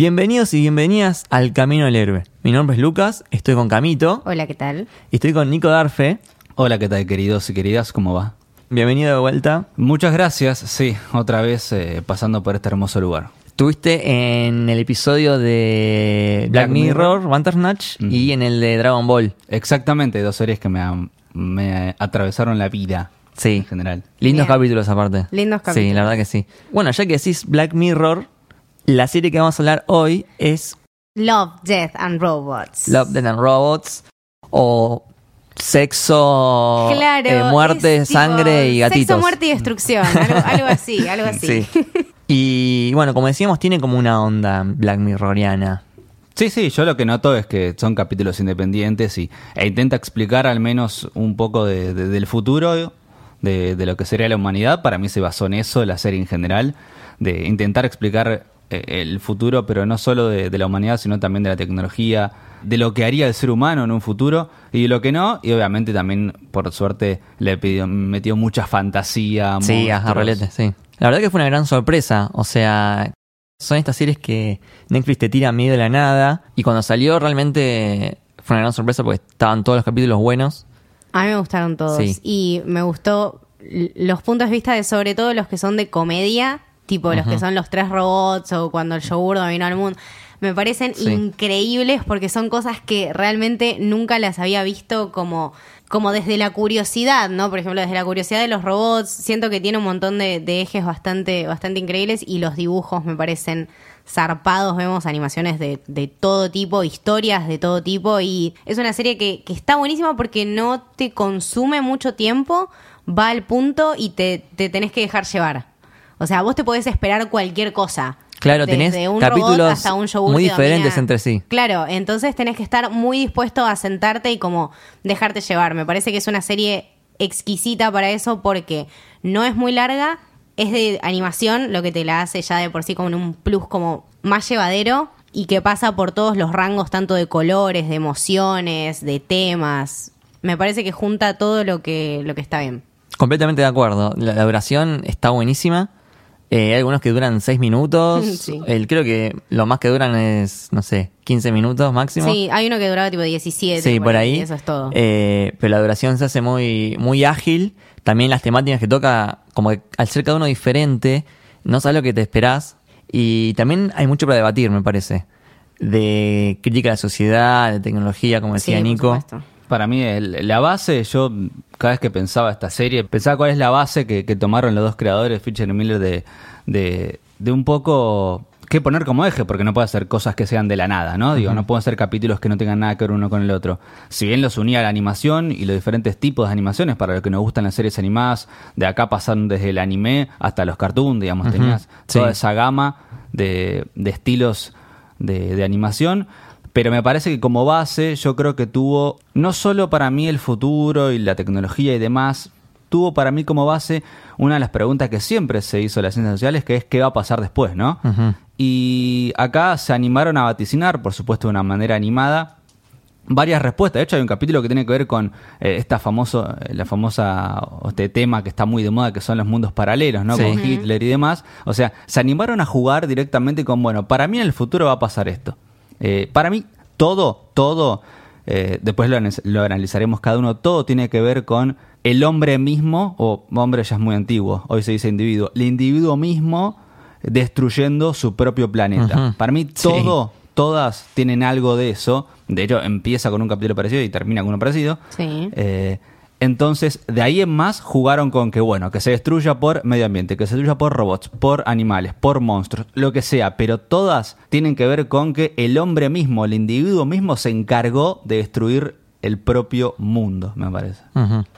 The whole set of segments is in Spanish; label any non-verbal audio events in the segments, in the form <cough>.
Bienvenidos y bienvenidas al Camino del Héroe. Mi nombre es Lucas, estoy con Camito Hola, ¿qué tal? y estoy con Nico Darfe. Hola, ¿qué tal, queridos y queridas? ¿Cómo va? Bienvenido de vuelta. Muchas gracias, sí, otra vez eh, pasando por este hermoso lugar. Estuviste en el episodio de Black, Black Mirror. Bandersnatch, Ujú. y en el de Dragon Ball. Exactamente, dos series que me, atravesaron la vida Sí. en general. Lindos Bien. capítulos aparte. Lindos Sí, capítulos. la verdad que sí. Bueno, ya que decís Black Mirror, la serie que vamos a hablar hoy es Love, Death and Robots. Love, Death and Robots o Sexo, Claro. eh, Muerte, es tipo Sangre y Gatitos. Sexo, muerte y destrucción. Algo, <laughs> algo así, algo así. Sí. Y bueno, como decíamos, tiene como una onda Black Mirroriana. Sí, sí, yo lo que noto es que son capítulos independientes y, e intenta explicar al menos un poco de- de- del futuro, de, de lo que sería la humanidad. Para mí se basó en eso, la serie en general, de intentar explicar el futuro, pero no solo de, de la humanidad, sino también de la tecnología, de lo que haría el ser humano en un futuro y de lo que no. Y obviamente también, por suerte, le pidió- metió mucha fantasía. Sí, a rolete, sí. La verdad que fue una gran sorpresa. O sea, son estas series que Netflix te tira medio de la nada. Y cuando salió realmente fue una gran sorpresa porque estaban todos los capítulos buenos. A mí me gustaron todos. Sí. Y me gustó los puntos de vista de sobre todo los que son de comedia, tipo los que son los tres robots o cuando el yogur dominó al mundo. Me parecen Sí. increíbles porque son cosas que realmente nunca las había visto como, como desde la curiosidad, ¿no? Por ejemplo, desde la curiosidad de los robots, siento que tiene un montón de, de ejes bastante, bastante increíbles y los dibujos me parecen zarpados, vemos animaciones de, de todo tipo, historias de todo tipo y es una serie que, que está buenísima porque no te consume mucho tiempo, va al punto y te, te tenés que dejar llevar. O sea, vos te podés esperar cualquier cosa. Claro, tenés un capítulos robot hasta un muy diferentes entre sí. Claro, entonces tenés que estar muy dispuesto a sentarte y como dejarte llevar. Me parece que es una serie exquisita para eso porque no es muy larga, es de animación, lo que te la hace ya de por sí como en un plus como más llevadero y que pasa por todos los rangos tanto de colores, de emociones, de temas. Me parece que junta todo lo que lo que está bien. Completamente de acuerdo. La, la duración está buenísima. Eh, hay algunos que duran 6 minutos. <laughs> Sí. El, creo que lo más que duran es, no sé, 15 minutos máximo. Sí, hay uno que duraba tipo 17. Sí, por ahí. Eso es todo. Eh, pero la duración se hace muy, muy ágil. También las temáticas que toca, como que al ser cada uno diferente, no sabes lo que te esperás. Y también hay mucho para debatir, me parece. De crítica a la sociedad, de tecnología, como decía Sí, por Nico. supuesto. Para mí, el- la base, yo cada vez que pensaba esta serie, pensaba cuál es la base que, que tomaron los dos creadores, Fisher y Miller, de, de, de un poco qué poner como eje, porque no puede hacer cosas que sean de la nada, ¿no? Digo, no pueden ser capítulos que no tengan nada que ver uno con el otro. Si bien los unía la animación y los diferentes tipos de animaciones para los que nos gustan las series animadas, de acá pasaron desde el anime hasta los cartoons, digamos, tenías sí. toda esa gama de, de estilos de, de animación. Pero me parece que como base yo creo que tuvo, no solo para mí el futuro y la tecnología y demás, tuvo para mí como base una de las preguntas que siempre se hizo en las ciencias sociales, que es qué va a pasar después, ¿no? Y acá se animaron a vaticinar, por supuesto de una manera animada, varias respuestas. De hecho, hay un capítulo que tiene que ver con eh, esta famoso, eh, la famosa este tema que está muy de moda, que son los mundos paralelos, ¿no? Sí. Con Hitler y demás. O sea, se animaron a jugar directamente con, bueno, para mí en el futuro va a pasar esto. Eh, para mí, todo, todo, eh, después lo, analizaremos cada uno, todo tiene que ver con el hombre mismo, o hombre ya es muy antiguo, hoy se dice individuo, el individuo mismo destruyendo su propio planeta. Para mí, Sí. todo todas tienen algo de eso. De hecho, empieza con un capítulo parecido y termina con uno parecido. Sí. Eh, entonces, de ahí en más jugaron con que, bueno, que se destruya por medio ambiente, que se destruya por robots, por animales, por monstruos, lo que sea, pero todas tienen que ver con que el hombre mismo, el individuo mismo, se encargó de destruir el propio mundo, me parece.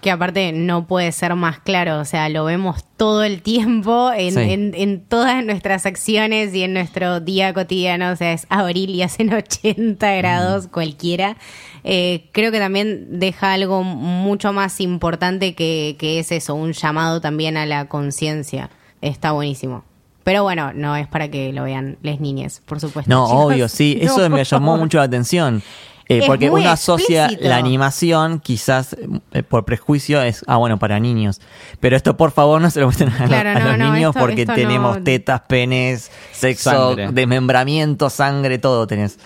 Que aparte no puede ser más claro, o sea, lo vemos todo el tiempo en, Sí. en- en todas nuestras acciones y en nuestro día cotidiano, o sea, es abril y hacen <laughs> 80 grados cualquiera. Eh, creo que también deja algo mucho más importante que, que es eso, un llamado también a la conciencia. Está buenísimo. Pero bueno, no es para que lo vean les niñas, por supuesto. No, <laughs> chicos. obvio, sí. <laughs> Eso me llamó mucho la atención. Eh, Es porque muy uno asocia explícito. la animación, quizás eh, por prejuicio, es, ah, bueno, para niños. Pero esto, por favor, no se lo muestren a, los- Claro, a no, los no, niños esto- porque esto tenemos no. tetas, penes, sexo, Sangre. desmembramiento, sangre, todo tenés.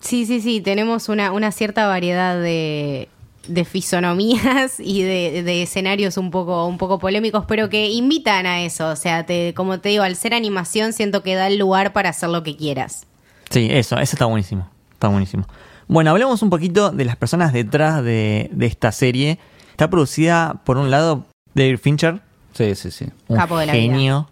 Sí, sí, sí, tenemos una, una cierta variedad de, de fisonomías <laughs> y de, de escenarios un poco, un poco polémicos, pero que invitan a eso. O sea, te, como te digo, al ser animación siento que da el lugar para hacer lo que quieras. Sí, eso, eso está buenísimo. Está buenísimo. Bueno, hablemos un poquito de las personas detrás de, de esta serie. Está producida, por un lado, David Fincher, Sí, sí, sí. un Capo de la vida. genio.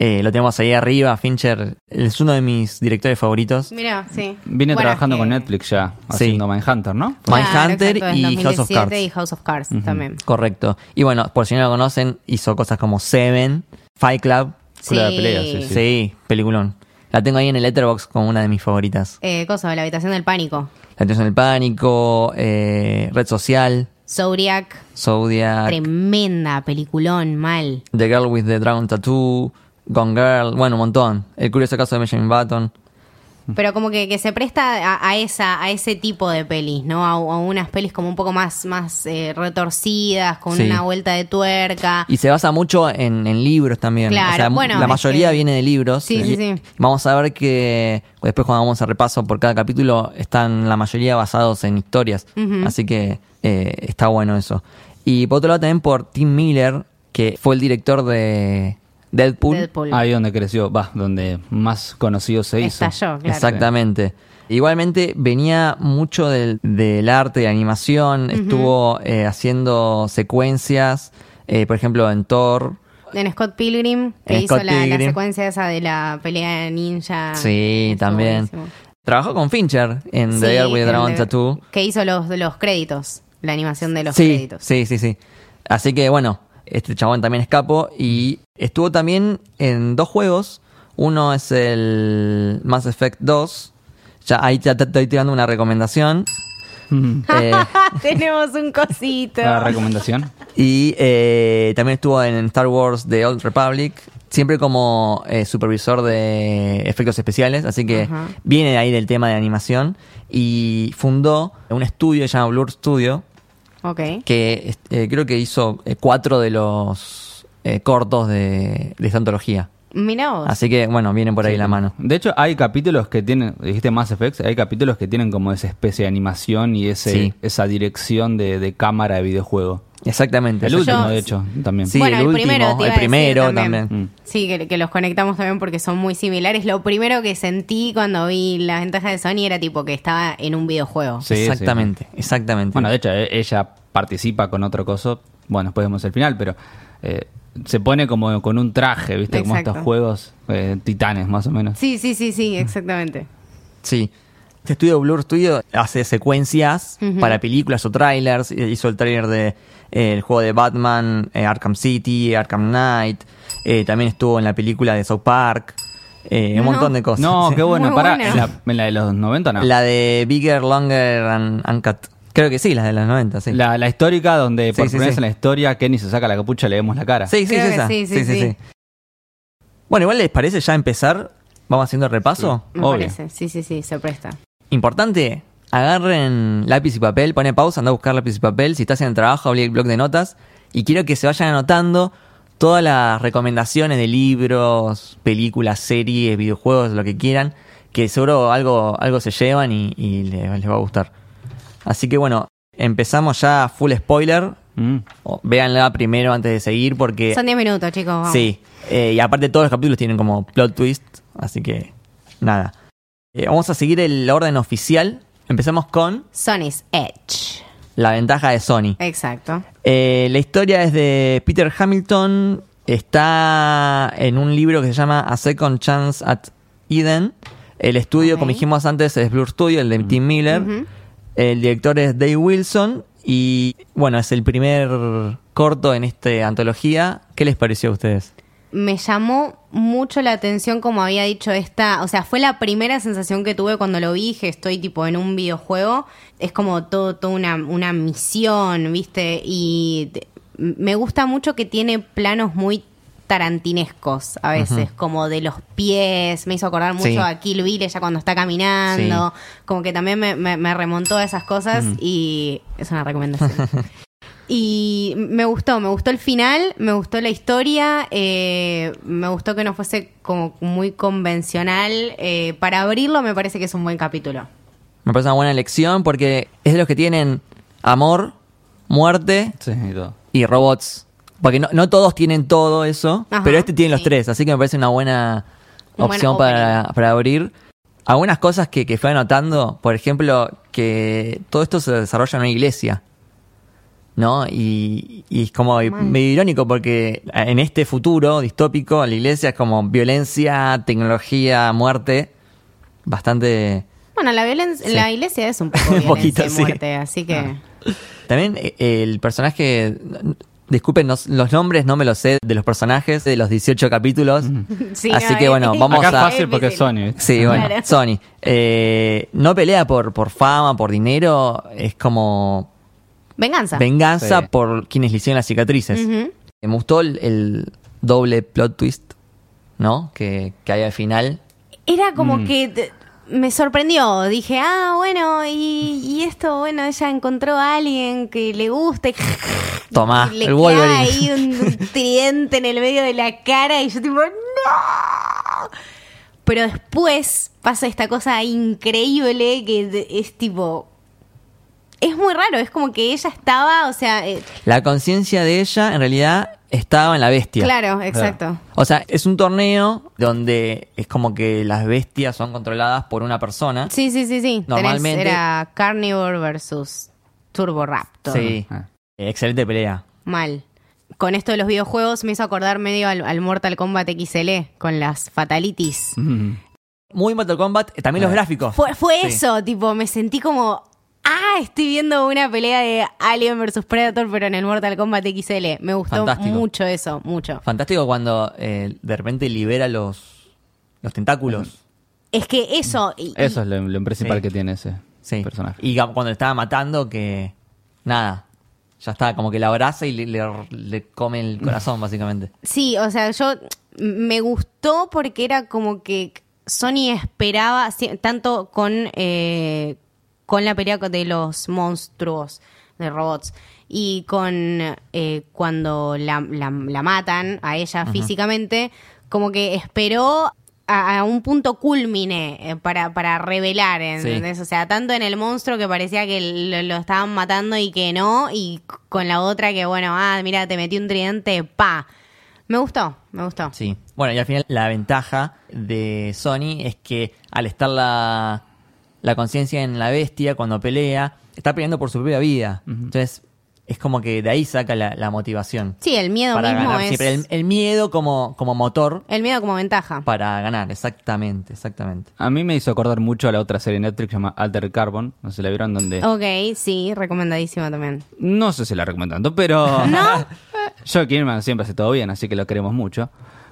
Eh, lo tenemos ahí arriba, Fincher es uno de mis directores favoritos. Mira, sí. Bueno, trabajando es con que- Netflix ya, Sí. haciendo Mindhunter, ¿no? Mindhunter exacto, y House of 2017 Cards. y House of Cards también. Correcto. Y bueno, por si no lo conocen, hizo cosas como Seven, Fight Club. Película de pelea, sí, Sí, sí. peliculón. La tengo ahí en el Letterboxd como una de mis favoritas. Eh, cosa, la habitación del pánico. La atención del pánico, eh, Red Social, Zodiac. Zodiac, Tremenda peliculón, mal. The Girl with the Dragon Tattoo, Gone Girl, bueno, un montón. El curioso caso de Benjamin Button. Pero como que, que se presta a, a esa, a ese tipo de pelis, ¿no? A, a unas pelis como un poco más, más eh, retorcidas, con Sí. una vuelta de tuerca. Y se basa mucho en, en libros también. Claro, o sea, bueno, la mayoría que- viene de libros. Sí, sí, sí. Vamos a ver que después cuando vamos a repaso por cada capítulo están la mayoría basados en historias. Así que eh, está bueno eso. Y por otro lado también por Tim Miller, que fue el director de Deadpool. Deadpool. Ahí donde creció, va, donde más conocido se hizo. Estalló, claro. Exactamente. Igualmente venía mucho del, del arte de animación, estuvo eh, haciendo secuencias, eh, por ejemplo en Thor, En Scott Pilgrim, que En hizo Scott la, secuencia esa de la pelea ninja. Sí, también. buenísimo. Trabajó con Fincher en Sí, The Girl with the Dragon de- Tattoo. Que hizo los, los créditos, la animación de los sí, créditos. sí, sí, sí. Así que bueno, este chabón también es capo y estuvo también en dos juegos. Uno es el Mass Effect 2. Ya ahí ya te estoy tirando una recomendación. Eh, <laughs> Tenemos un cosito. La recomendación. <laughs> y eh, también estuvo en Star Wars The Old Republic. Siempre como eh, supervisor de efectos especiales, así que viene de ahí del tema de animación. Y fundó un estudio llamado Blur Studio, Ok. que eh, creo que hizo eh, cuatro de los eh, cortos de, de esta antología. Mirá vos. Así que, bueno, vienen por ahí la mano. De hecho, hay capítulos que tienen, dijiste Mass Effects, hay capítulos que tienen como esa especie de animación y ese, Sí. esa dirección de, de cámara de videojuego. Exactamente. El último, Yo- de hecho, también. Sí, Bueno, el, el último, primero, el primero también. también. Mm. Sí, que, que los conectamos también porque son muy similares. Lo primero que sentí cuando vi la ventaja de Sony era tipo que estaba en un videojuego. Sí, sí. exactamente, exactamente. Bueno, de hecho, e- ella participa con otro coso. Bueno, después vemos el final, pero eh, se pone como con un traje, ¿viste? Como estos juegos eh, titanes, más o menos. Sí, sí, sí, sí, exactamente. Sí. Este estudio Blur Studio hace secuencias para películas o trailers. Hizo el trailer de eh, el juego de Batman, eh, Arkham City, Arkham Knight. Eh, también estuvo en la película de South Park. Eh, No. Un montón de cosas. No, qué <laughs> bueno. Bueno. en la, en la de los 90 no. La de Bigger, Longer and Uncut. Creo que sí, la de los 90, sí. La, la histórica donde por Sí, sí, primera vez en la historia Kenny se saca la capucha y le vemos la cara. Sí, sí, Creo es que esa. sí, sí, sí. Bueno, igual les parece ya empezar. Vamos haciendo el repaso. Me Obvio. parece. Sí, sí, sí, se presta. Importante, agarren lápiz y papel, pone pausa, anda a buscar lápiz y papel. Si estás en el trabajo, abrí el blog de notas. Y quiero que se vayan anotando todas las recomendaciones de libros, películas, series, videojuegos, lo que quieran. Que seguro algo, algo se llevan y, y les, les va a gustar. Así que bueno, empezamos ya full spoiler. Mm. Véanla primero antes de seguir porque... Son 10 minutos, chicos. vamos. Sí, eh, y aparte todos los capítulos tienen como plot twist, así que nada. Eh, vamos a seguir el orden oficial. Empezamos con Sony's Edge. la ventaja de Sony. Exacto. Eh, la historia es de Peter Hamilton. Está en un libro que se llama A Second Chance at Eden. El estudio, como dijimos antes, es Blur Studio, el de Tim Miller. Ujú. El director es Dave Wilson. Y bueno, es el primer corto en esta antología. ¿Qué les pareció a ustedes? me llamó mucho la atención como había dicho esta, o sea, fue la primera sensación que tuve cuando lo vi, estoy tipo en un videojuego, es como todo, toda una, una misión, ¿viste? Y me gusta mucho que tiene planos muy tarantinescos a veces, como de los pies. Me hizo acordar mucho Sí. a Kill Bill ella cuando está caminando. Como que también me, me- me remontó a esas cosas y es una recomendación. <laughs> Y me gustó, me gustó el final, me gustó la historia, eh, me gustó que no fuese como muy convencional. eh, para abrirlo me parece que es un buen capítulo. Me parece una buena elección porque es de los que tienen amor, muerte Sí, y todo. y robots. Porque no, no todos tienen todo eso, Ajá, pero este tiene los tres, así que me parece una buena Un buen opción para, para abrir. Algunas cosas que, que fui anotando, por ejemplo, que todo esto se desarrolla en una iglesia. ¿No? Y, y es como medio irónico porque en este futuro distópico, la iglesia es como violencia, tecnología, muerte. Bastante. Bueno, la violencia, Sí. la iglesia es un <laughs> poco Un violencia poquito, sí. muerte, así que También eh, el personaje. Disculpen, no- los nombres no me los sé de los personajes de los 18 capítulos. <laughs> Sí, Así no, que es- bueno, vamos Acá es a. fácil porque es. Sony. Sí, bueno, Claro. <laughs> Sony. Eh, no pelea por, por fama, por dinero, es como venganza. venganza Sí. por quienes le hicieron las cicatrices. Ujú. Me gustó el, el doble plot twist, ¿no? Que, que hay al final. Era como Mm. que me sorprendió. Dije, ah, bueno, y, y esto, bueno, ella encontró a alguien que le gusta. <laughs> y- Tomá, y le el Wolverine. ahí un, <laughs> un tridente en el medio de la cara y yo tipo, no. Pero después pasa esta cosa increíble que es tipo... Muy raro, es como que ella estaba, o sea, eh, La conciencia de ella, en realidad, estaba en la bestia. claro, exacto. O sea, es un torneo donde es como que las bestias son controladas por una persona. Sí, sí, sí, sí. Tenés- Normalmente- era Carnivore versus Turbo Raptor. Sí. Ah. Excelente pelea. Mal. Con esto de los videojuegos me hizo acordar medio al, al Mortal Kombat XL con las fatalities. Mm. Muy Mortal Kombat, eh, también los Ah. gráficos. Fue, fue Sí. eso, tipo, me sentí como, ah, estoy viendo una pelea de Alien versus Predator, pero en el Mortal Kombat XL. Me gustó Fantástico. mucho eso, mucho. Fantástico cuando eh, de repente libera los, los tentáculos. Es que eso... y- Eso es lo, lo principal Sí. que tiene ese Sí. personaje. Y ga- cuando le estaba matando, que nada, ya está, como que la abraza y le, le- le come el corazón, básicamente. Sí, o sea, yo me gustó porque era como que Sony esperaba, tanto con, eh, con la pelea de los monstruos de robots y con eh, cuando la, la- la matan a ella físicamente, como que esperó a, a un punto culmine eh, para, para revelar, ¿entendés? O sea, tanto en el monstruo que parecía que lo, lo estaban matando y que no, y con la otra que, bueno, ah, mira, te metí un tridente, pa. Me gustó, me gustó. Sí. Bueno, y al final la ventaja de Sony es que al estar la, conciencia en la bestia, cuando pelea, está peleando por su propia vida. Entonces, es como que de ahí saca la, la motivación. Sí, el miedo para mismo ganar es... siempre. El, el miedo como, como motor el miedo como ventaja. para ganar, exactamente, exactamente. A mí me hizo acordar mucho a la otra serie Netflix llamada Alter Carbon. No sé la vieron, donde. Ok, sí, recomendadísima también. No sé si la recomiendo tanto, pero. <laughs> ¿No? Joe Kinnaman siempre hace todo bien, así que lo queremos mucho.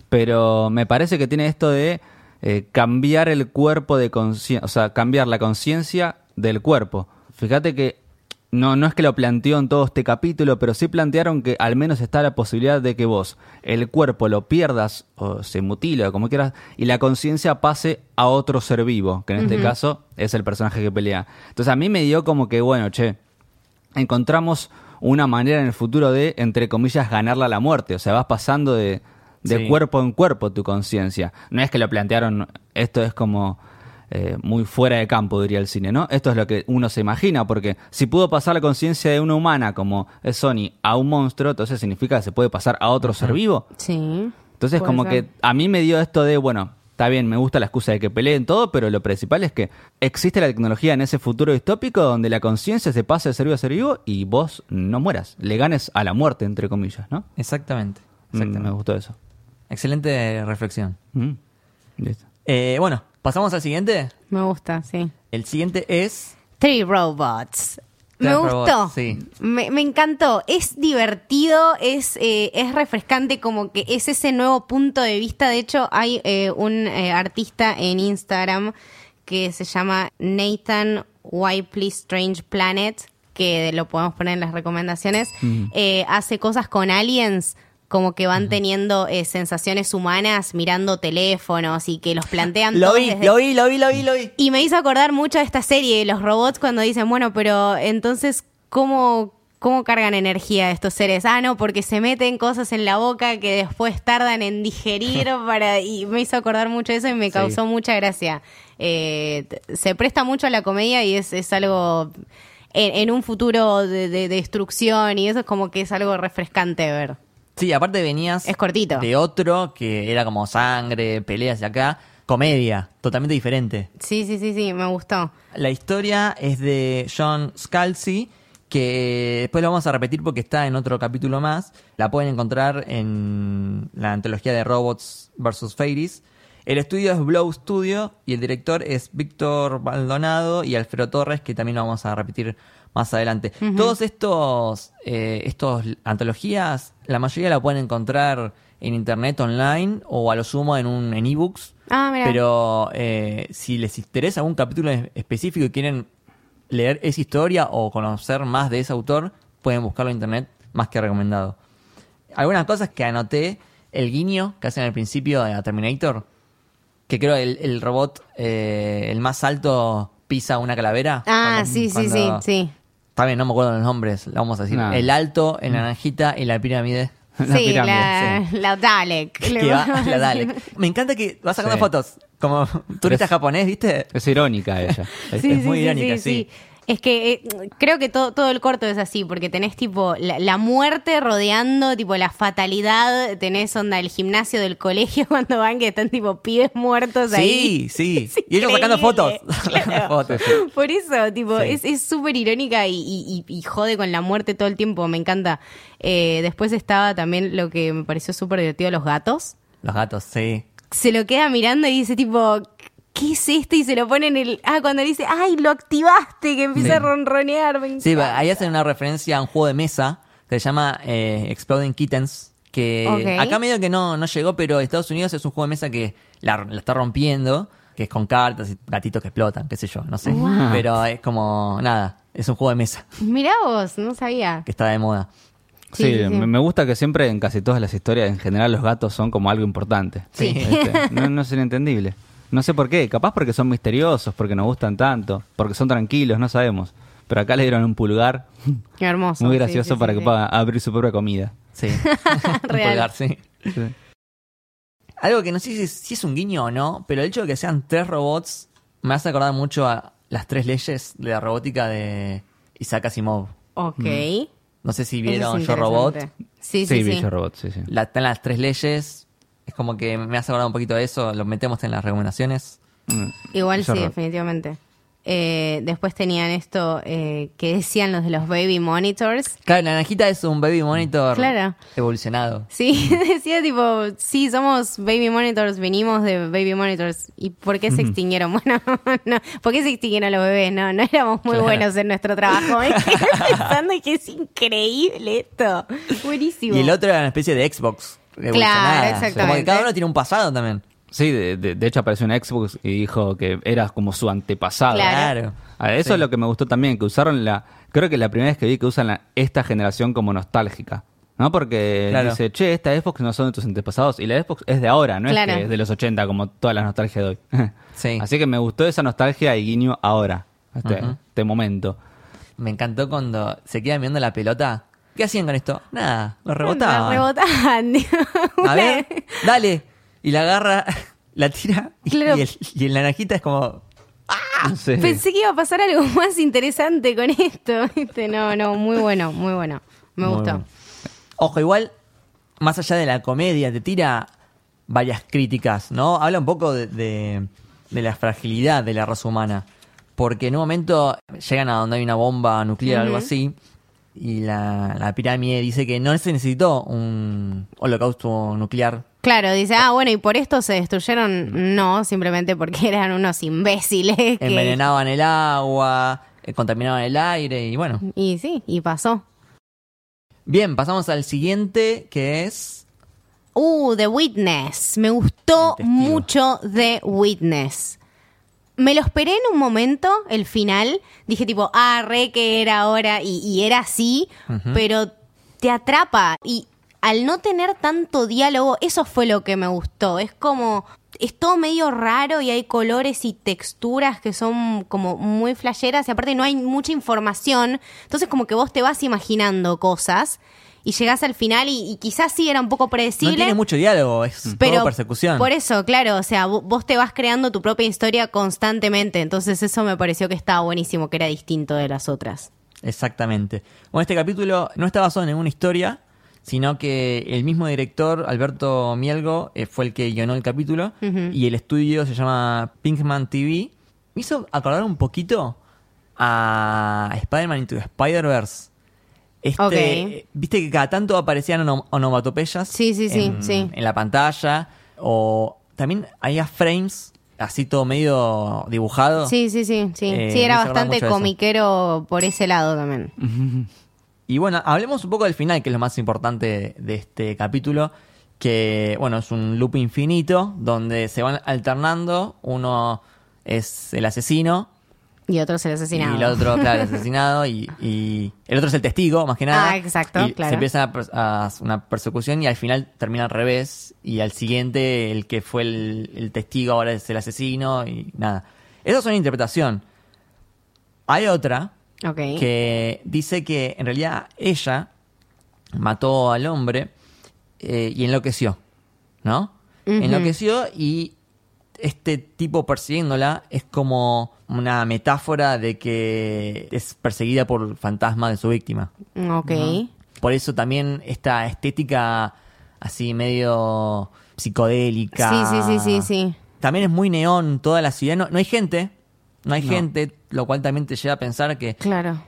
Pero me parece que tiene esto de eh, cambiar el cuerpo de conciencia, o sea, cambiar la conciencia del cuerpo. Fíjate que no, no es que lo planteó en todo este capítulo, pero sí plantearon que al menos está la posibilidad de que vos el cuerpo lo pierdas o se mutile o como quieras y la conciencia pase a otro ser vivo, que en este caso es el personaje que pelea. Entonces a mí me dio como que, bueno, che, encontramos una manera en el futuro de, entre comillas, ganarla a la muerte. O sea, vas pasando de, de Sí. cuerpo en cuerpo tu conciencia. No es que lo plantearon, esto es como eh, muy fuera de campo, diría el cine, ¿no? Esto es lo que uno se imagina, porque si pudo pasar la conciencia de una humana, como es Sony, a un monstruo, entonces significa que se puede pasar a otro ser vivo. Sí. Entonces, como ser. que a mí me dio esto de, bueno, está bien, me gusta la excusa de que peleen todo, pero lo principal es que existe la tecnología en ese futuro distópico donde la conciencia se pasa de ser vivo a ser vivo y vos no mueras, le ganes a la muerte, entre comillas, ¿no? Exactamente. Mm, exactamente. me gustó eso. Excelente reflexión. Mm, listo. Eh, bueno, pasamos al siguiente. Me gusta, sí. El siguiente es. Three Robots. Me Three gustó. Robots, sí. Me, me encantó. Es divertido, es, eh, es refrescante, como que es ese nuevo punto de vista. De hecho, hay eh, un eh, artista en Instagram que se llama Nathan Wipely Strange Planet, que lo podemos poner en las recomendaciones. Eh, hace cosas con aliens como que van teniendo eh, sensaciones humanas mirando teléfonos y que los plantean Lo vi, desde- lo vi, lo vi, lo vi, lo vi. y me hizo acordar mucho de esta serie, los robots, cuando dicen, bueno, pero entonces, ¿cómo, ¿cómo cargan energía estos seres? Ah, no, porque se meten cosas en la boca que después tardan en digerir <laughs> para... Y me hizo acordar mucho de eso y me Sí. causó mucha gracia. Eh, se presta mucho a la comedia y es, es algo... En, en un futuro de, de destrucción y eso es como que es algo refrescante ver. Sí, aparte venías Es cortito. de otro que era como sangre, peleas y acá, comedia, totalmente diferente. Sí, sí, sí, sí, me gustó. La historia es de John Scalzi, que después lo vamos a repetir porque está en otro capítulo más. La pueden encontrar en la antología de Robots vs. Fairies. El estudio es Blow Studio y el director es Víctor Maldonado y Alfredo Torres, que también lo vamos a repetir más adelante. Todos estos, eh, estos antologías, la mayoría la pueden encontrar en internet online o a lo sumo en un en ebooks. Ah, mira. Pero eh, si les interesa algún capítulo específico y quieren leer esa historia o conocer más de ese autor, pueden buscarlo en internet, más que recomendado. Algunas cosas que anoté, el guiño que hacen al principio de Terminator, que creo el, el robot, eh, el más alto, pisa una calavera. Ah, Cuando- sí, sí, sí, sí. Está bien, no me acuerdo los nombres, lo vamos a decir. No. El alto, el naranjita y la pirámide. <laughs> La sí, pirámide, la, la Dalek. le Que va, <laughs> la. Dalek. Me encanta que vas sacando Sí. fotos, como turista es- japonés, ¿viste? Es irónica ella. Es- Sí, es sí, muy sí, irónica, sí, sí. Es que eh, creo que todo, todo el corto es así, porque tenés tipo la, la muerte rodeando, tipo la fatalidad, tenés onda el gimnasio del colegio <laughs> cuando van que están tipo pibes muertos ahí. Sí, <laughs> sí. Y ellos sacando fotos. <laughs> Por eso, tipo, Sí. es es súper irónica y, y- y- y jode con la muerte todo el tiempo, me encanta. Eh, después estaba también lo que me pareció súper divertido, los gatos. Los gatos, sí. Se lo queda mirando y dice tipo, ¿qué es esto? Y se lo pone en el... Ah, cuando dice, ¡ay, lo activaste! Que empieza Sí. a ronronear. me Sí, ahí hacen una referencia a un juego de mesa que se llama eh, Exploding Kittens. Que Ok. acá medio que no, no llegó, pero Estados Unidos es un juego de mesa que la, la está rompiendo, que es con cartas y gatitos que explotan, qué sé yo, no sé. Wow. Pero es como, nada, es un juego de mesa Mirá vos, no sabía. que está de moda. Sí, Sí, sí, sí. Me, gusta que siempre en casi todas las historias, en general, los gatos son como algo importante. Sí. ¿Viste? No, no es inentendible. No sé por qué, capaz porque son misteriosos, porque nos gustan tanto, porque son tranquilos, no sabemos. Pero acá le dieron un pulgar Qué hermoso. muy gracioso sí, para sí, que sí. pueda abrir su propia comida. Sí. <laughs> Un Real. pulgar, sí. Algo que no sé si, si es un guiño o no, pero el hecho de que sean tres robots me hace acordar mucho a las tres leyes de la robótica de Isaac Asimov. Ok. No sé si vieron es Yo Robot. Sí, sí, sí. Bicho Robot, sí, sí. La, están las tres leyes. Es como que me hace acordar un poquito de eso. Lo metemos en las recomendaciones. Mm. Igual sí, definitivamente. Eh, después tenían esto eh, que decían los de los baby monitors. Claro, la naranjita es un baby monitor Claro. evolucionado. Sí, <laughs> decía tipo, sí, somos baby monitors, venimos de baby monitors. ¿Y por qué se extinguieron? <laughs> Bueno, no, ¿por qué se extinguieron los bebés? No, no éramos muy Claro. buenos en nuestro trabajo. Me <laughs> quedé pensando que es increíble esto. Buenísimo. Y el otro era una especie de Xbox. Evolucionada. exactamente. Como que cada uno tiene un pasado también. Sí, de, de- de hecho apareció en Xbox y dijo que era como su antepasado. Claro. Claro. Eso Sí. es lo que me gustó también, que usaron la... Creo que la primera vez que vi que usan la- esta generación como nostálgica. ¿No? Porque Claro. dice, che, esta Xbox no son de tus antepasados. Y la Xbox es de ahora, no Claro. es que es de los 80 como toda la nostalgia de hoy. <laughs> Sí. Así que me gustó esa nostalgia y guiño ahora, este, este momento. Me encantó cuando se quedan viendo la pelota. ¿Qué hacían con esto? Nada, lo La rebotaban. rebotaban. <laughs> A ver, dale. Y la agarra, <laughs> la tira. Y, Claro. y el, y el naranjita es como. Sí. Pensé que iba a pasar algo más interesante con esto. <laughs> ¿viste? No, no, muy bueno, muy bueno. Me Muy gustó. bueno. Ojo, igual, más allá de la comedia, te tira varias críticas, ¿no? Habla un poco de, de- de la fragilidad de la raza humana. Porque en un momento llegan a donde hay una bomba nuclear o algo así. Y la, la pirámide dice que no se necesitó un holocausto nuclear. Claro, dice, ah, bueno, y por esto se destruyeron. No, simplemente porque <laughs> eran unos imbéciles. Que... Envenenaban el agua, eh, contaminaban el aire y bueno. Y sí, y pasó. Bien, pasamos al siguiente que es... Uh, The Witness. Me gustó mucho The Witness. Me lo esperé en un momento, el final. Dije tipo, ah, re que era ahora. Y, y era así, pero te atrapa. Y al no tener tanto diálogo, eso fue lo que me gustó. Es como, es todo medio raro y hay colores y texturas que son como muy flasheras y aparte no hay mucha información. Entonces como que vos te vas imaginando cosas y llegás al final y, y quizás sí era un poco No predecible. tiene mucho diálogo, es pero todo persecución. por eso, claro, o sea, vo- vos te vas creando tu propia historia constantemente, entonces eso me pareció que estaba buenísimo, que era distinto de las otras. Exactamente. Bueno, este capítulo no está basado en ninguna historia, sino que el mismo director, Alberto Mielgo, eh, fue el que guionó el capítulo y el estudio se llama Pinkman TV. Me hizo acordar un poquito a Spider-Man Into Spider-Verse. Este, Ok. Viste que cada tanto aparecían ono- onomatopeyas Sí, sí, sí, en, la pantalla. O también había frames, así todo medio dibujado. Sí, sí, sí, sí. Eh, sí, era bastante eso. comiquero por ese lado también. <laughs> Y bueno, hablemos un poco del final, que es lo más importante de este capítulo. Que, bueno, es un loop infinito donde se van alternando. Uno es el asesino Y otro se el asesinado. y el otro, claro, el asesinado. Y, y el otro es el testigo, más que nada. Ah, exacto, Y claro. Se empieza a una persecución y al final termina al revés. Y al siguiente, el que fue el, el testigo ahora es el asesino. Y nada. Eso es una interpretación. Hay otra que dice que en realidad ella mató al hombre eh, y enloqueció, ¿no? Enloqueció y este tipo persiguiéndola es como una metáfora de que es perseguida por el fantasma de su víctima. Ok. Por eso también esta estética así medio psicodélica. Sí, sí, sí, sí, sí. También es muy neón toda la ciudad. No, no hay gente. No hay No. gente, lo cual también te lleva a pensar que Claro.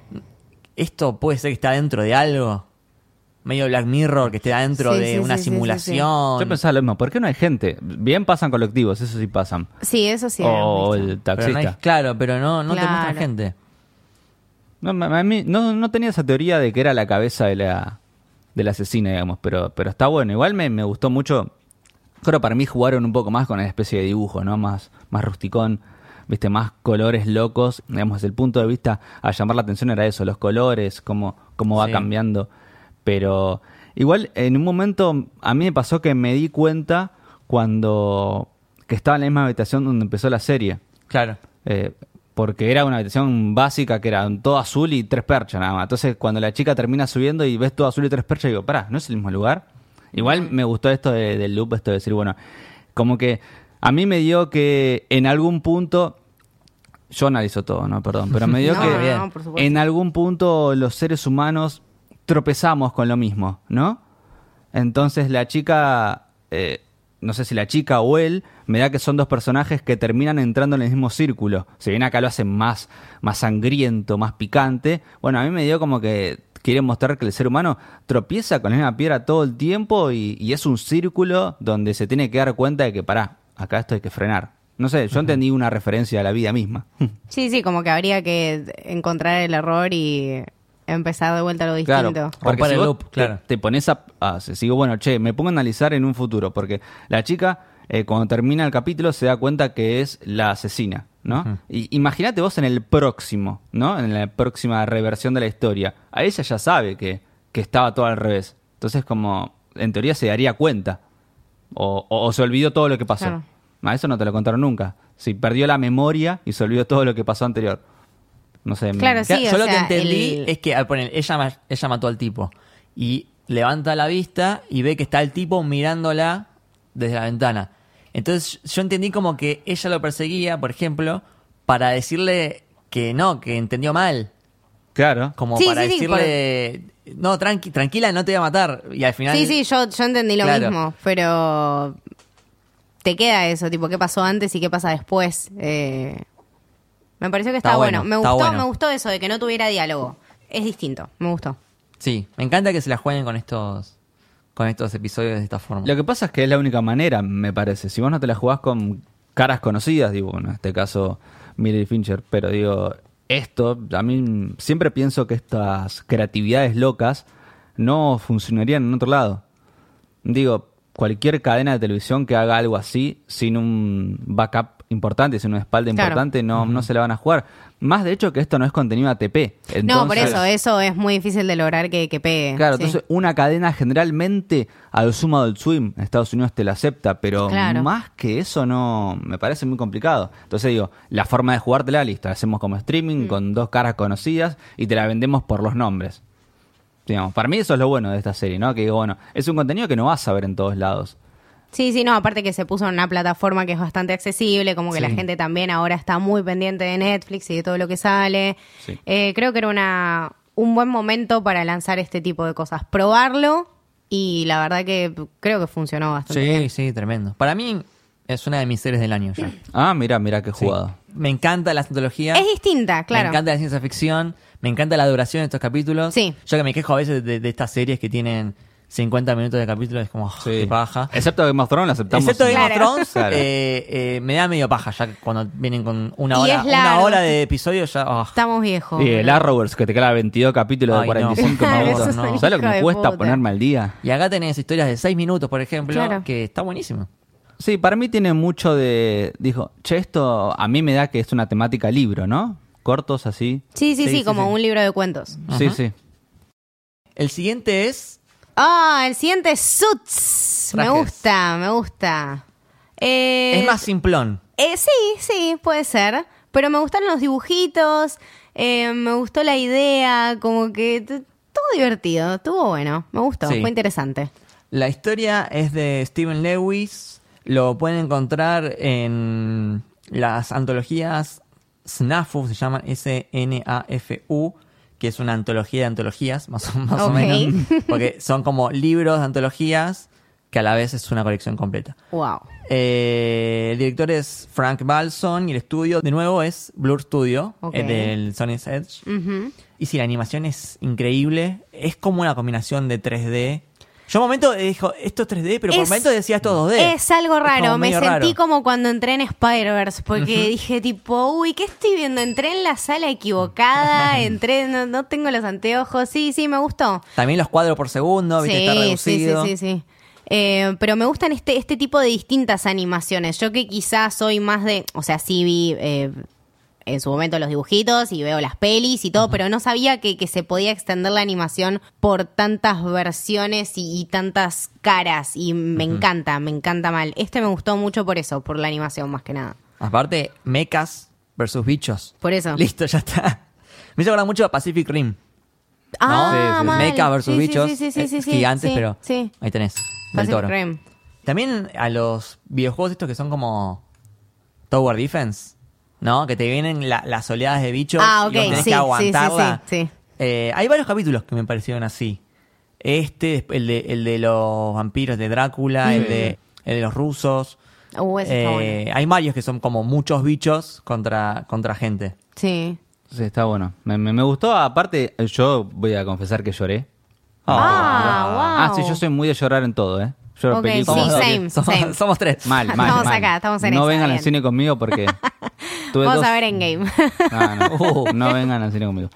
esto puede ser que está dentro de algo. Medio Black Mirror, que esté dentro Sí, de sí, una sí, sí, sí, simulación. Yo pensaba lo mismo, ¿por qué no hay gente? Bien pasan colectivos, eso sí pasan. Sí, eso sí. o el Pero no hay- taxista. claro, pero no, no te Claro. muestran gente. No, a mí- no, no tenía esa teoría de que era la cabeza de la, de la asesina, digamos, pero, pero está bueno. Igual me, me gustó mucho. Creo para mí jugaron un poco más con la especie de dibujo, ¿no? Más, más rusticón, viste, más colores locos. Digamos, desde el punto de vista a llamar la atención era eso, los colores, cómo, cómo va Sí. cambiando. Pero igual en un momento a mí me pasó que me di cuenta cuando que estaba en la misma habitación donde empezó la serie. Claro. Eh, porque era una habitación básica que era todo azul y tres perchas nada más. Entonces, cuando la chica termina subiendo y ves todo azul y tres perchas, digo, pará, ¿no es el mismo lugar? Igual me gustó esto de- del loop, esto de decir, bueno, como que a mí me dio que en algún punto, yo analizo todo, ¿no? Perdón, pero me dio <laughs> No, que no, no, por supuesto. en algún punto los seres humanos tropezamos con lo mismo, ¿no? Entonces la chica, eh, no sé si la chica o él, me da que son dos personajes que terminan entrando en el mismo círculo. Si bien acá lo hacen más, más sangriento, más picante, bueno, a mí me dio como que quieren mostrar que el ser humano tropieza con la misma piedra todo el tiempo y, y es un círculo donde se tiene que dar cuenta de que, pará, acá esto hay que frenar. No sé, yo entendí una referencia a la vida misma. Sí, sí, como que habría que encontrar el error y empezar de vuelta a lo distinto. Claro, porque si el vos loop, te- claro. te, pones a, a- si digo, bueno, che, me pongo a analizar en un futuro, porque la chica, eh, cuando termina el capítulo, se da cuenta que es la asesina, ¿no? Y imagínate vos en el próximo, ¿no? En la próxima reversión de la historia. A ella ya sabe que, que estaba todo al revés. Entonces, como, en teoría se daría cuenta. O, o- o se olvidó todo lo que pasó. Claro. No, eso no te lo contaron nunca. Si perdió la memoria y se olvidó todo lo que pasó anterior. No sé. me- Claro, sí, Yo o lo que entendí el- es que al poner, ella, ella mató al tipo y levanta la vista y ve que está el tipo mirándola desde la ventana. Entonces yo entendí como que ella lo perseguía, por ejemplo, para decirle que no, que entendió mal. Claro. Como Sí, para sí, sí, decirle, no, tranqui, tranquila, no te voy a matar. Y al final... Sí, sí, yo, yo entendí lo Claro. mismo, pero te queda eso, tipo, ¿qué pasó antes y qué pasa después? Eh, me pareció que Está está, bueno. bueno, Me está gustó, bueno. me gustó eso de que no tuviera diálogo. Es distinto, me gustó. Sí, me encanta que se la jueguen con estos con estos episodios de esta forma. Lo que pasa es que es la única manera, me parece. Si vos no te la jugás con caras conocidas, digo, en este caso Miller Fincher, pero digo, esto, a mí siempre pienso que estas creatividades locas no funcionarían en otro lado. Digo, cualquier cadena de televisión que haga algo así sin un backup importante, sin una espalda Claro. importante, no, no se la van a jugar. Más de hecho que esto no es contenido ATP. no, por eso, eso es muy difícil de lograr que, que pegue. Claro, sí. entonces una cadena generalmente al sumo del swim en Estados Unidos te la acepta, pero Claro. más que eso no me parece muy complicado. Entonces digo, la forma de jugártela, listo, la hacemos como streaming Mm. con dos caras conocidas y te la vendemos por los nombres. Digamos, para mí eso es lo bueno de esta serie, ¿no? Que digo, bueno, es un contenido que no vas a ver en todos lados. Sí, sí, no, aparte que se puso en una plataforma que es bastante accesible, como que Sí. la gente también ahora está muy pendiente de Netflix y de todo lo que sale. Sí. Eh, creo que era una, un buen momento para lanzar este tipo de cosas, probarlo y la verdad que creo que funcionó bastante Sí, bien. sí, tremendo. Para mí es una de mis series del año ya. <clears throat> Ah, mira, mira qué Sí. jugado. Me encanta la antología. Es distinta, claro. Me encanta la ciencia ficción. Me encanta la duración de estos capítulos. Sí. Yo que me quejo a veces de, de estas series que tienen 50 minutos de capítulo, es como, oh, qué paja. Excepto Game of Thrones, la aceptamos. Excepto Game Claro. of Thrones, Claro. eh, eh, me da medio paja ya cuando vienen con una hora, una hora de episodio ya. oh. Estamos viejos. Y el Arrowverse que te queda 22 capítulos de Ay, no. 45 <laughs> Claro, minutos. eso es un ¿Sabes lo que me de cuesta puta. ponerme al día? Y acá tenés historias de 6 minutos, por ejemplo, Claro. que está buenísimo. Sí, para mí tiene mucho de... Dijo, che, esto a mí me da que es una temática libro, ¿no? Cortos así. Sí, sí, sí, Sí, sí, como sí. un libro de cuentos. Sí, Ajá. sí. El siguiente es. Ah, el siguiente es Suits. Me gusta, me gusta. Eh, es más simplón. eh, sí, sí, puede ser. Pero me gustaron los dibujitos, eh, me gustó la idea, como que todo divertido, estuvo bueno, me gustó, Sí. fue interesante. La historia es de Steven Lewis. Lo pueden encontrar en las antologías SNAFU, se llaman S-N-A-F-U, que es una antología de antologías, <laughs> más, o- más o Ok. menos. <laughs> Porque son como libros de antologías que a la vez es una colección completa. Wow. Eh, el director es Frank Balson y el estudio, de nuevo, es Blur Studio, eh, del Sony's Edge. Y sí, la animación es increíble. Es como una combinación de 3D. Yo un momento dijo, esto es 3D, pero por Es- momentos decía esto 2D. Es algo raro, me sentí raro. como cuando entré en Spider-Verse, porque dije tipo, uy, ¿qué estoy viendo? Entré en la sala equivocada, <laughs> entré, no, no tengo los anteojos, sí, sí, me gustó. También los cuadros por segundo, ¿viste? está sí, sí, reducido. sí, sí. Eh, pero me gustan este, este tipo de distintas animaciones. Yo que quizás soy más de, o sea, sí vi eh, en su momento los dibujitos y veo las pelis y todo, pero no sabía que, que se podía extender la animación por tantas versiones y, y tantas caras. Y me encanta, me encanta mal. Este me gustó mucho por eso, por la animación más que nada. Aparte, mechas versus bichos. Por eso. Listo, ya está. <laughs> Me hizo acordar mucho a Pacific Rim. Ah, Sí, sí, sí. Mecha versus Sí, bichos. Sí, sí, sí, eh, gigantes, pero ahí tenés. Del Pacific toro. Rim. También a los videojuegos estos que son como Tower Defense, ¿no? Que te vienen la- las oleadas de bichos Ah, ok, y vos tenés sí, que sí, aguantarla. sí, sí, sí. Eh, hay varios capítulos que me parecieron así. Este, el de, el de los vampiros de Drácula, el, de, el de los rusos. Uh, está Eh, bueno. Hay varios que son como muchos bichos contra, contra gente. Sí. Sí, está bueno. Me, me- me gustó, aparte, yo voy a confesar que lloré. Ah, Ah, wow. sí, yo soy muy de llorar en todo, ¿eh? Lloro Ok, películas. sí, Somos, same, <laughs> somos, same. somos tres. Mal, <laughs> mal, Estamos mal. acá, estamos en No esa, vengan al bien. cine conmigo porque <laughs> tuve Vamos dos- a ver Endgame. No, <laughs> no, Uh, no vengan al cine conmigo.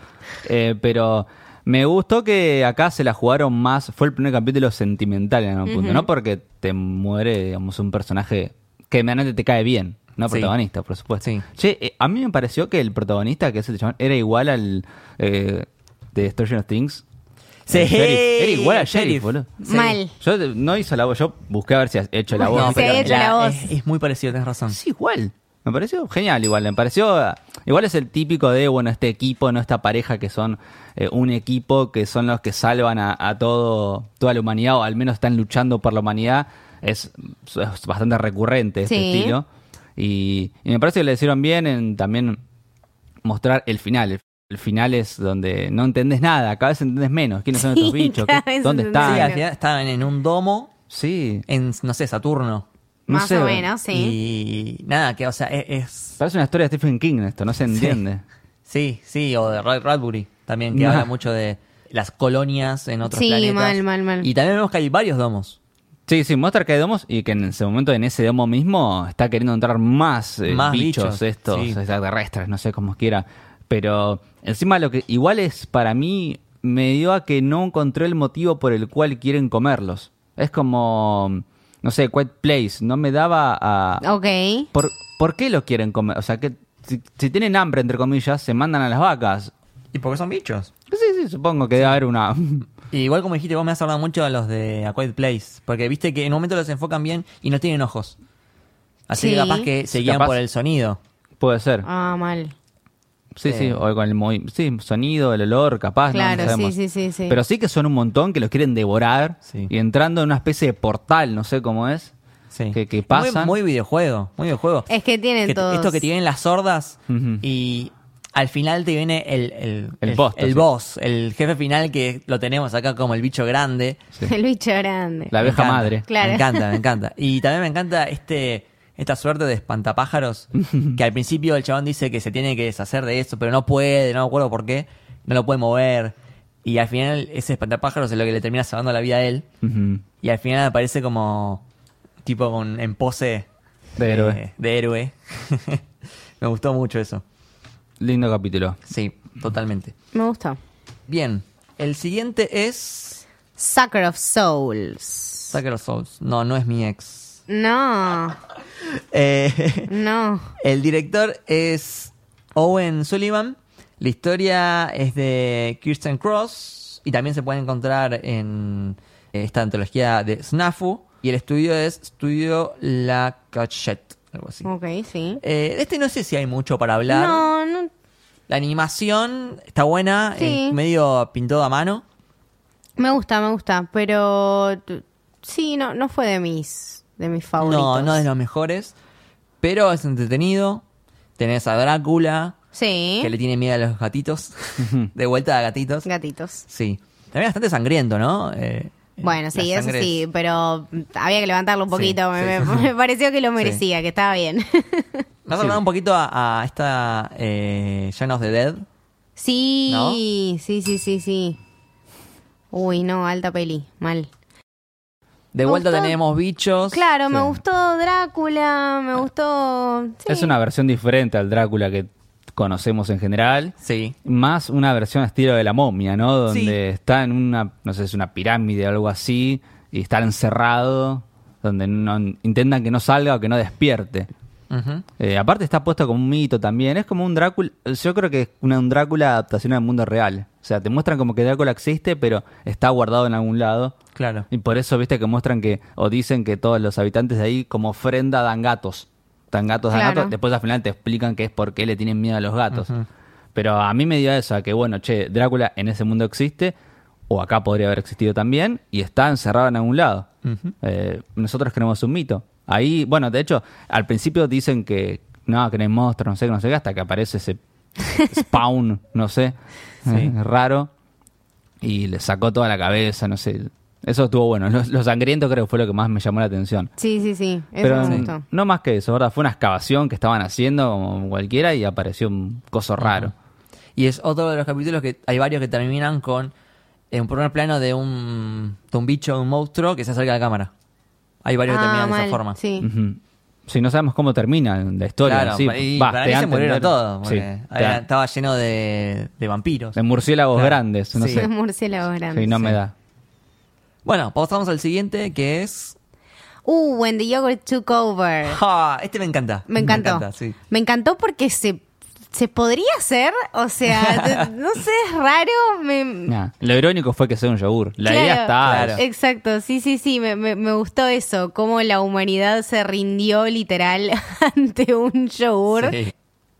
Eh, pero me gustó que acá se la jugaron más. Fue el primer capítulo sentimental en algún punto, ¿no? Porque te muere, digamos, un personaje que realmente te cae bien. No Sí. protagonista, por supuesto. Sí. Che, eh, a mí me pareció que el protagonista, que es el chabón, era igual al eh, de Stranger Things. Sí. Era igual al Sheriff. sheriff, boludo. Sí. Mal. Yo no hizo la voz, yo busqué a ver si ha hecho la No, voz. se pero- ha hecho la voz. Es, es muy parecido, tenés razón. Sí, igual. Me pareció genial, igual. Me pareció. Igual es el típico de, bueno, este equipo, no esta pareja que son eh, un equipo que son los que salvan a, a todo, toda la humanidad, o al menos están luchando por la humanidad. Es, es bastante recurrente este Sí. estilo. Y, y me parece que le hicieron bien en también mostrar el final. El, el final es donde no entendés nada, cada vez entendés menos. ¿Quiénes son Sí, <laughs> estos bichos? cada ¿Qué- vez ¿Dónde están? Sí, estaban en un domo Sí. en, no sé, Saturno. No Más sé, o menos, sí. Y nada, que, o sea, es... es- Parece una historia de Stephen King esto, no se entiende. sí, sí, o de Ray Bradbury también, que habla mucho de las colonias en otros Sí, planetas. mal, mal, mal. Y también vemos que hay varios domos. Sí, sí, muestra que hay domos y que en ese momento, en ese domo mismo, está queriendo entrar más, eh, Más bichos, bichos, estos sí. extraterrestres, no sé cómo quiera. Pero encima lo que igual es para mí, me dio a que no encontré el motivo por el cual quieren comerlos. Es como, no sé, Quiet Place, no me daba a... Ok. ¿Por, por qué lo quieren comer? O sea, que si, si tienen hambre, entre comillas, se mandan a las vacas. ¿Y porque son bichos? Sí, sí, supongo que debe haber una... <laughs> Y igual como dijiste, vos me has hablado mucho a los de A Quiet Place. Porque viste que en un momento los enfocan bien y no tienen ojos. Así Sí. que capaz que se guían por el sonido. Puede ser. Ah, mal. Sí, Eh. sí, o con el sí, sonido, el olor, capaz. Claro, no sabemos. sí, sí, sí, sí. Pero sí que son un montón que los quieren devorar Sí. y entrando en una especie de portal, no sé cómo es. Sí. Que- que Muy- pasan. Muy, videojuego. Muy videojuego. Es que tienen Que- todos. Esto que te vienen las sordas y al final te viene el, el, El boss, el sí. boss, el jefe final que lo tenemos acá como el bicho grande. <laughs> El bicho grande. La abeja madre. Claro. Me encanta, me <laughs> encanta. Y también me encanta este esta suerte de espantapájaros <laughs> que al principio el chabón dice que se tiene que deshacer de eso, pero no puede, no me acuerdo por qué, no lo puede mover. Y al final ese espantapájaros es lo que le termina salvando la vida a él. Y al final aparece como tipo con en pose De eh, héroe. de héroe. <laughs> me gustó mucho eso. Lindo capítulo. Sí, totalmente. Me gustó. Bien, el siguiente es Sucker of Souls. Sucker of Souls. No, no es mi ex. No, <laughs> Eh, no. El director es Owen Sullivan. La historia es de Kirsten Cross. Y también se puede encontrar en esta antología de Snafu. Y el estudio es Studio La Cachette. Algo así. Ok, sí. Eh, de este no sé si hay mucho para hablar. No, no. La animación está buena. Sí. Medio pintado a mano. Me gusta, me gusta. Pero sí, no, no fue de mis, de mis favoritos. No, no de los mejores. Pero es entretenido. Tenés a Drácula. Sí. Que le tiene miedo a los gatitos. <laughs> de vuelta a gatitos. Gatitos. Sí. También bastante sangriento, ¿no? Eh, Bueno, sí, eso es- sí, pero había que levantarlo un Sí, poquito. me, sí. me- <laughs> me pareció que lo merecía, que estaba bien. Me has hablado un poquito a, a esta eh, of the Dead. sí, ¿No? sí, sí, sí, sí. Uy, no, alta peli, mal. De Me vuelta gustó. tenemos bichos. Claro, me gustó Drácula, me gustó... sí. Es una versión diferente al Drácula que conocemos en general. Sí. Más una versión estilo de la momia, ¿no? Donde Sí. está en una, no sé, es una pirámide o algo así, y está encerrado, donde no, intentan que no salga o que no despierte. Eh, aparte está puesto como un mito también. Es como un Drácula. Yo creo que es una, un Drácula adaptación al mundo real. O sea, te muestran como que Drácula existe, pero está guardado en algún lado. Claro. Y por eso, viste, que muestran que, o dicen que todos los habitantes de ahí, como ofrenda, dan gatos. Dan gatos, dan Claro. gatos. Después al final te explican que es porque le tienen miedo a los gatos. Pero a mí me dio eso, a que bueno, che, Drácula en ese mundo existe, o acá podría haber existido también, y está encerrado en algún lado. Eh, nosotros creemos un mito. Ahí, bueno, de hecho, al principio dicen que no, que no hay monstruos, no sé, qué, no sé qué, hasta que aparece ese <laughs> spawn, no sé, Sí. <laughs> raro, y le sacó toda la cabeza, no sé. Eso estuvo bueno. Lo, lo sangriento creo que fue lo que más me llamó la atención. Sí, sí, sí, eso Pero me gustó. no más que eso, ¿verdad? Fue una excavación que estaban haciendo como cualquiera y apareció un coso raro. Y es otro de los capítulos que hay varios que terminan con un primer plano de un, de un bicho, un monstruo que se acerca a la cámara. Hay varios que Ah, terminan de mal, esa forma. Sí. Ujú. Si no sabemos cómo termina la historia, Claro, sí, y va, para te mí da se a murieron entender- todos. sí, porque te da- estaba lleno de, de vampiros. de murciélagos Claro. grandes, no Sí. sé. <laughs> Murciélagos grandes. Sí, no me da. Bueno, pasamos al siguiente que es. Uh, when the yogurt took over. ¡Ja! Este me encanta. Me encantó. encanta, sí. Me encantó porque se, se podría hacer, o sea, de- <laughs> no sé, es raro. Me, Nah, Lo irónico fue que sea un yogur. La Claro, idea está. claro. Exacto, sí, sí, sí, me, me, me gustó eso, cómo la humanidad se rindió literal <laughs> ante un yogur. Sí.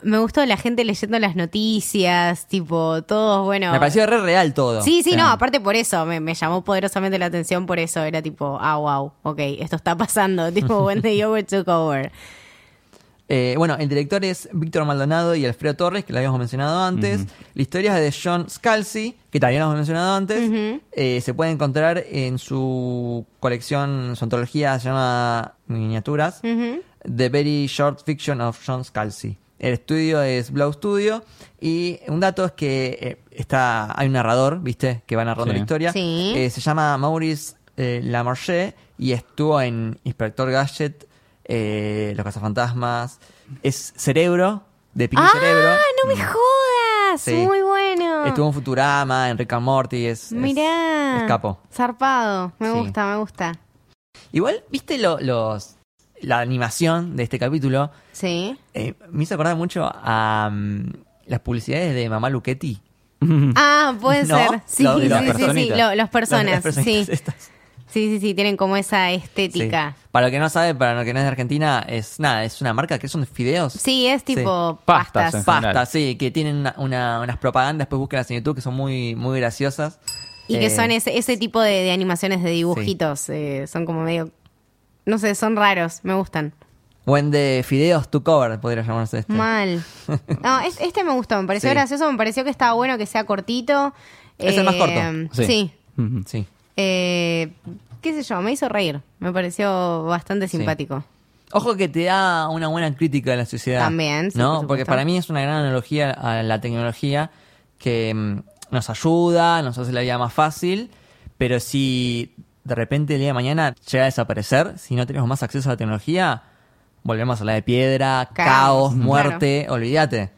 Me gustó la gente leyendo las noticias, tipo, todos, bueno. Me pareció re real todo. Sí, sí, O sea, no, aparte por eso, me, me llamó poderosamente la atención por eso, era tipo, ah, wow, ok, esto está pasando, <laughs> tipo, when the yogurt took over. Eh, bueno, el director es Víctor Maldonado y Alfredo Torres, que lo habíamos mencionado antes. La historia es de John Scalzi, que también lo hemos mencionado antes. Eh, se puede encontrar en su colección, su antología, se llama Miniaturas. The Very Short Fiction of John Scalzi. El estudio es Blau Studio y un dato es que eh, está hay un narrador, ¿viste? Que va narrando Sí. la historia. Sí. Eh, se llama Maurice eh, Lamarche y estuvo en Inspector Gadget, eh, Los Cazafantasmas. Es Cerebro, de Pinky ¡Ah, Cerebro. no me Mm. jodas! Sí. Muy bueno. Estuvo en Futurama, en Rick and Morty. Es, Mirá. es capo. Zarpado. Me Sí. gusta, me gusta. Igual, ¿viste lo- los la animación de este capítulo? Sí. Eh, me hizo acordar mucho a mm, las publicidades de Mamá Luchetti. Ah, puede <laughs> ¿No? ser. Sí, Lo- sí, sí, sí, lo- los personas, Las personitas sí. estas. Sí, sí, sí, tienen como esa Sí. estética. Para lo que no sabe, para lo que no es de Argentina, es nada, es una marca que son fideos. Sí, es tipo Pastas, pastas. en sí, que tienen una, una- unas propagandas, después búsquenlas en YouTube, que son muy, muy graciosas. Y que Eh, son ese, ese tipo de, de animaciones de dibujitos. eh, son como medio. No sé, son raros, me gustan. Buen de fideos to cover, podría llamarse este. Mal. <laughs> No, es- este me gustó, me pareció Sí. gracioso, me pareció que estaba bueno que sea cortito. Es el más corto. Sí. Sí. Eh, qué sé yo, me hizo reír. Me pareció bastante Sí. simpático. Ojo que te da una buena crítica de la sociedad. También, sí, ¿no? Porque para mí es una gran analogía a la tecnología que mm, nos ayuda, nos hace la vida más fácil, pero si de repente el día de mañana llega a desaparecer, si no tenemos más acceso a la tecnología, volvemos a la de piedra, Caos, caos, claro. muerte, olvídate.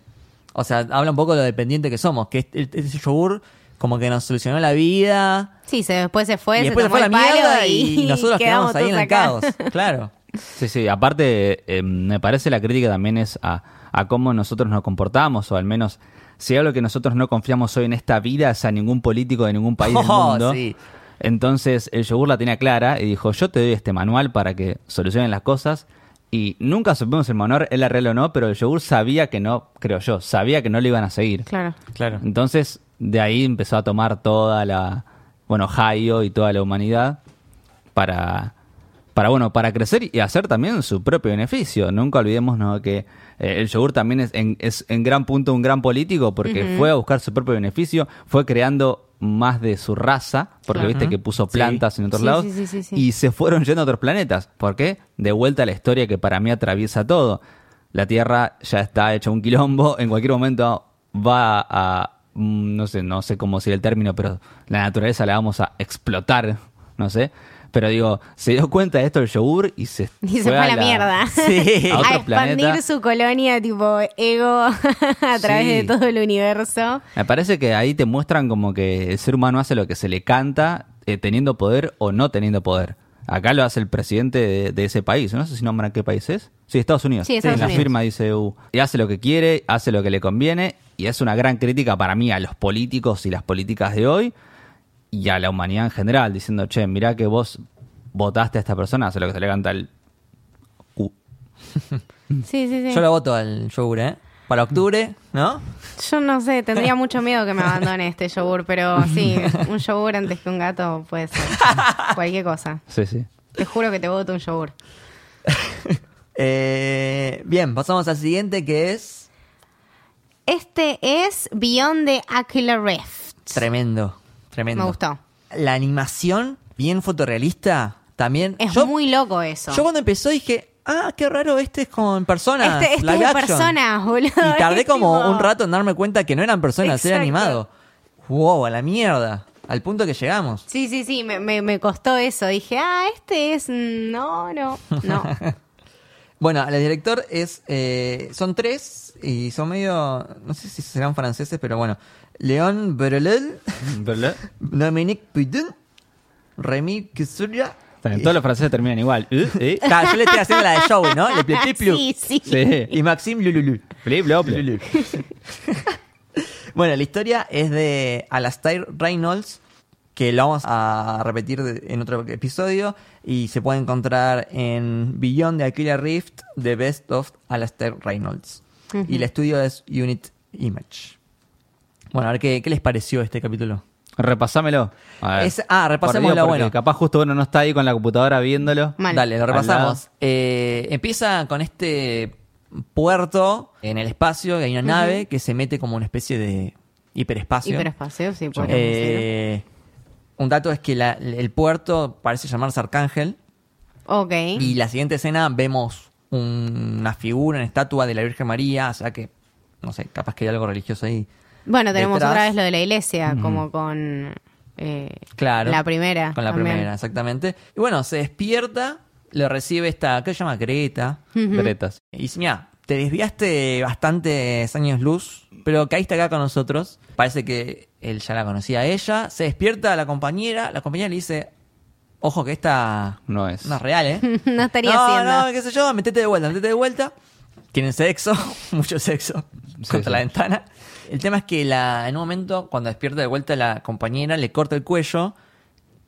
O sea, habla un poco de lo dependiente que somos, que este, este yogur como que nos solucionó la vida. Sí, se, después se fue, y se después se tomó fue la mierda y, nosotros <laughs> quedamos ahí en el todos acá. caos. <laughs> Claro. Sí, sí, aparte eh, me parece la crítica también es a, a cómo nosotros nos comportamos, o al menos si algo que nosotros no confiamos hoy en esta vida es a ningún político de ningún país del <laughs> Oh, mundo. sí. Entonces el yogur la tenía clara y dijo, yo te doy este manual para que solucionen las cosas. Y nunca supimos el manual, era real o no, pero el yogur sabía que no, creo yo, sabía que no lo iban a seguir. Claro. Claro. Entonces, de ahí empezó a tomar toda la, bueno, Hayo y toda la humanidad para, para, bueno, para crecer y hacer también su propio beneficio. Nunca olvidemos ¿no? que eh, el yogur también es en, es en gran punto un gran político porque fue a buscar su propio beneficio, fue creando más de su raza, porque Claro. viste que puso Sí. plantas en otros Sí, lados, sí, sí, sí, sí. y se fueron yendo a otros planetas. ¿Por qué? De vuelta a la historia que para mí atraviesa todo. La Tierra ya está hecha un quilombo, en cualquier momento va a, no sé, no sé cómo decir el término, pero la naturaleza la vamos a explotar, no sé. Pero digo, se dio cuenta de esto el yogur y se, Y se fue a la, mierda. <laughs> Sí. A <laughs> otro a expandir planeta. su colonia tipo ego <laughs> a través Sí. de todo el universo. Me parece que ahí te muestran como que el ser humano hace lo que se le canta, eh, teniendo poder o no teniendo poder. Acá lo hace el presidente de, de ese país. No sé si nombran qué país es. Sí, Estados Unidos. Sí, Estados en la firma dice EU. Y hace lo que quiere, hace lo que le conviene. Y es una gran crítica para mí a los políticos y las políticas de hoy y a la humanidad en general, diciendo, che, mirá que vos votaste a esta persona, hace lo que se le canta el cu. <laughs> Sí, sí, sí. Yo lo voto al yogur, ¿eh? Para octubre, ¿no? Yo no sé, tendría mucho miedo que me abandone este yogur, pero sí, un yogur antes que un gato puede ser. Cualquier cosa. Sí, sí. Te juro que te voto un yogur. <laughs> Eh, bien, pasamos al siguiente que es Este es Beyond the Aquila Rift. tremendo, tremendo. Me gustó. La animación, bien fotorrealista, también. Es yo, muy loco eso. yo cuando empezó dije, ah, qué raro, este es con personas. Este- este live es de action". personas, boludo. Y tardé <laughs> como un rato en darme cuenta que no eran personas, era Exacto. animado. Wow, a la mierda. Al punto que llegamos. Sí, sí, sí, me, me, me costó eso. Dije, ah, este es... No, no, no. <laughs> Bueno, el director es. eh, son tres y son medio. No sé si serán franceses, pero bueno. León Berolel, ¿Verdad? <laughs> Dominique Pudin, Remy Kisuria. También, Todos los franceses terminan igual. <laughs> ¿Eh? ¿Eh? Claro, yo le estoy haciendo la de Joey, ¿no? Le pli pli plu. sí, sí. Sí. Y Maxime Lululu. Flop. Lululu. bueno, la historia es de Alastair Reynolds, que lo vamos a repetir en otro episodio, y se puede encontrar en Beyond the Aquila Rift, The Best of Alastair Reynolds. Y el estudio es Unit Image. Bueno, a ver qué, qué les pareció este capítulo. Repasámelo. A ver. Es- ah, repasémoslo, Por bueno. Capaz justo uno no está ahí con la computadora viéndolo. Mal. Dale, lo repasamos. Eh, empieza con este puerto en el espacio, y hay una nave que se mete como una especie de hiperespacio. Hiperespacio, sí, decirlo. Eh, un dato es que la- el puerto parece llamarse Arcángel. Ok. Y la siguiente escena vemos una figura, una estatua de la Virgen María. O sea que, no sé, capaz que hay algo religioso ahí. Bueno, tenemos detrás. otra vez lo de la iglesia, como con eh, Claro. la primera. Con la también. primera, exactamente. Y bueno, se despierta, lo recibe esta, ¿qué se llama? Greta. Gretas. Y dice, mira, te desviaste bastantes años luz, pero caíste acá con nosotros. Parece que él ya la conocía a ella. Se despierta la compañera, la compañera le dice, Ojo que esta No es. no es real, ¿eh? <laughs> no estaría no, haciendo. no, qué sé yo, metete de vuelta, metete de vuelta. Tienen sexo, <laughs> mucho sexo, Sí, contra sí. la ventana. El tema es que la, en un momento, cuando despierta de vuelta la compañera, le corta el cuello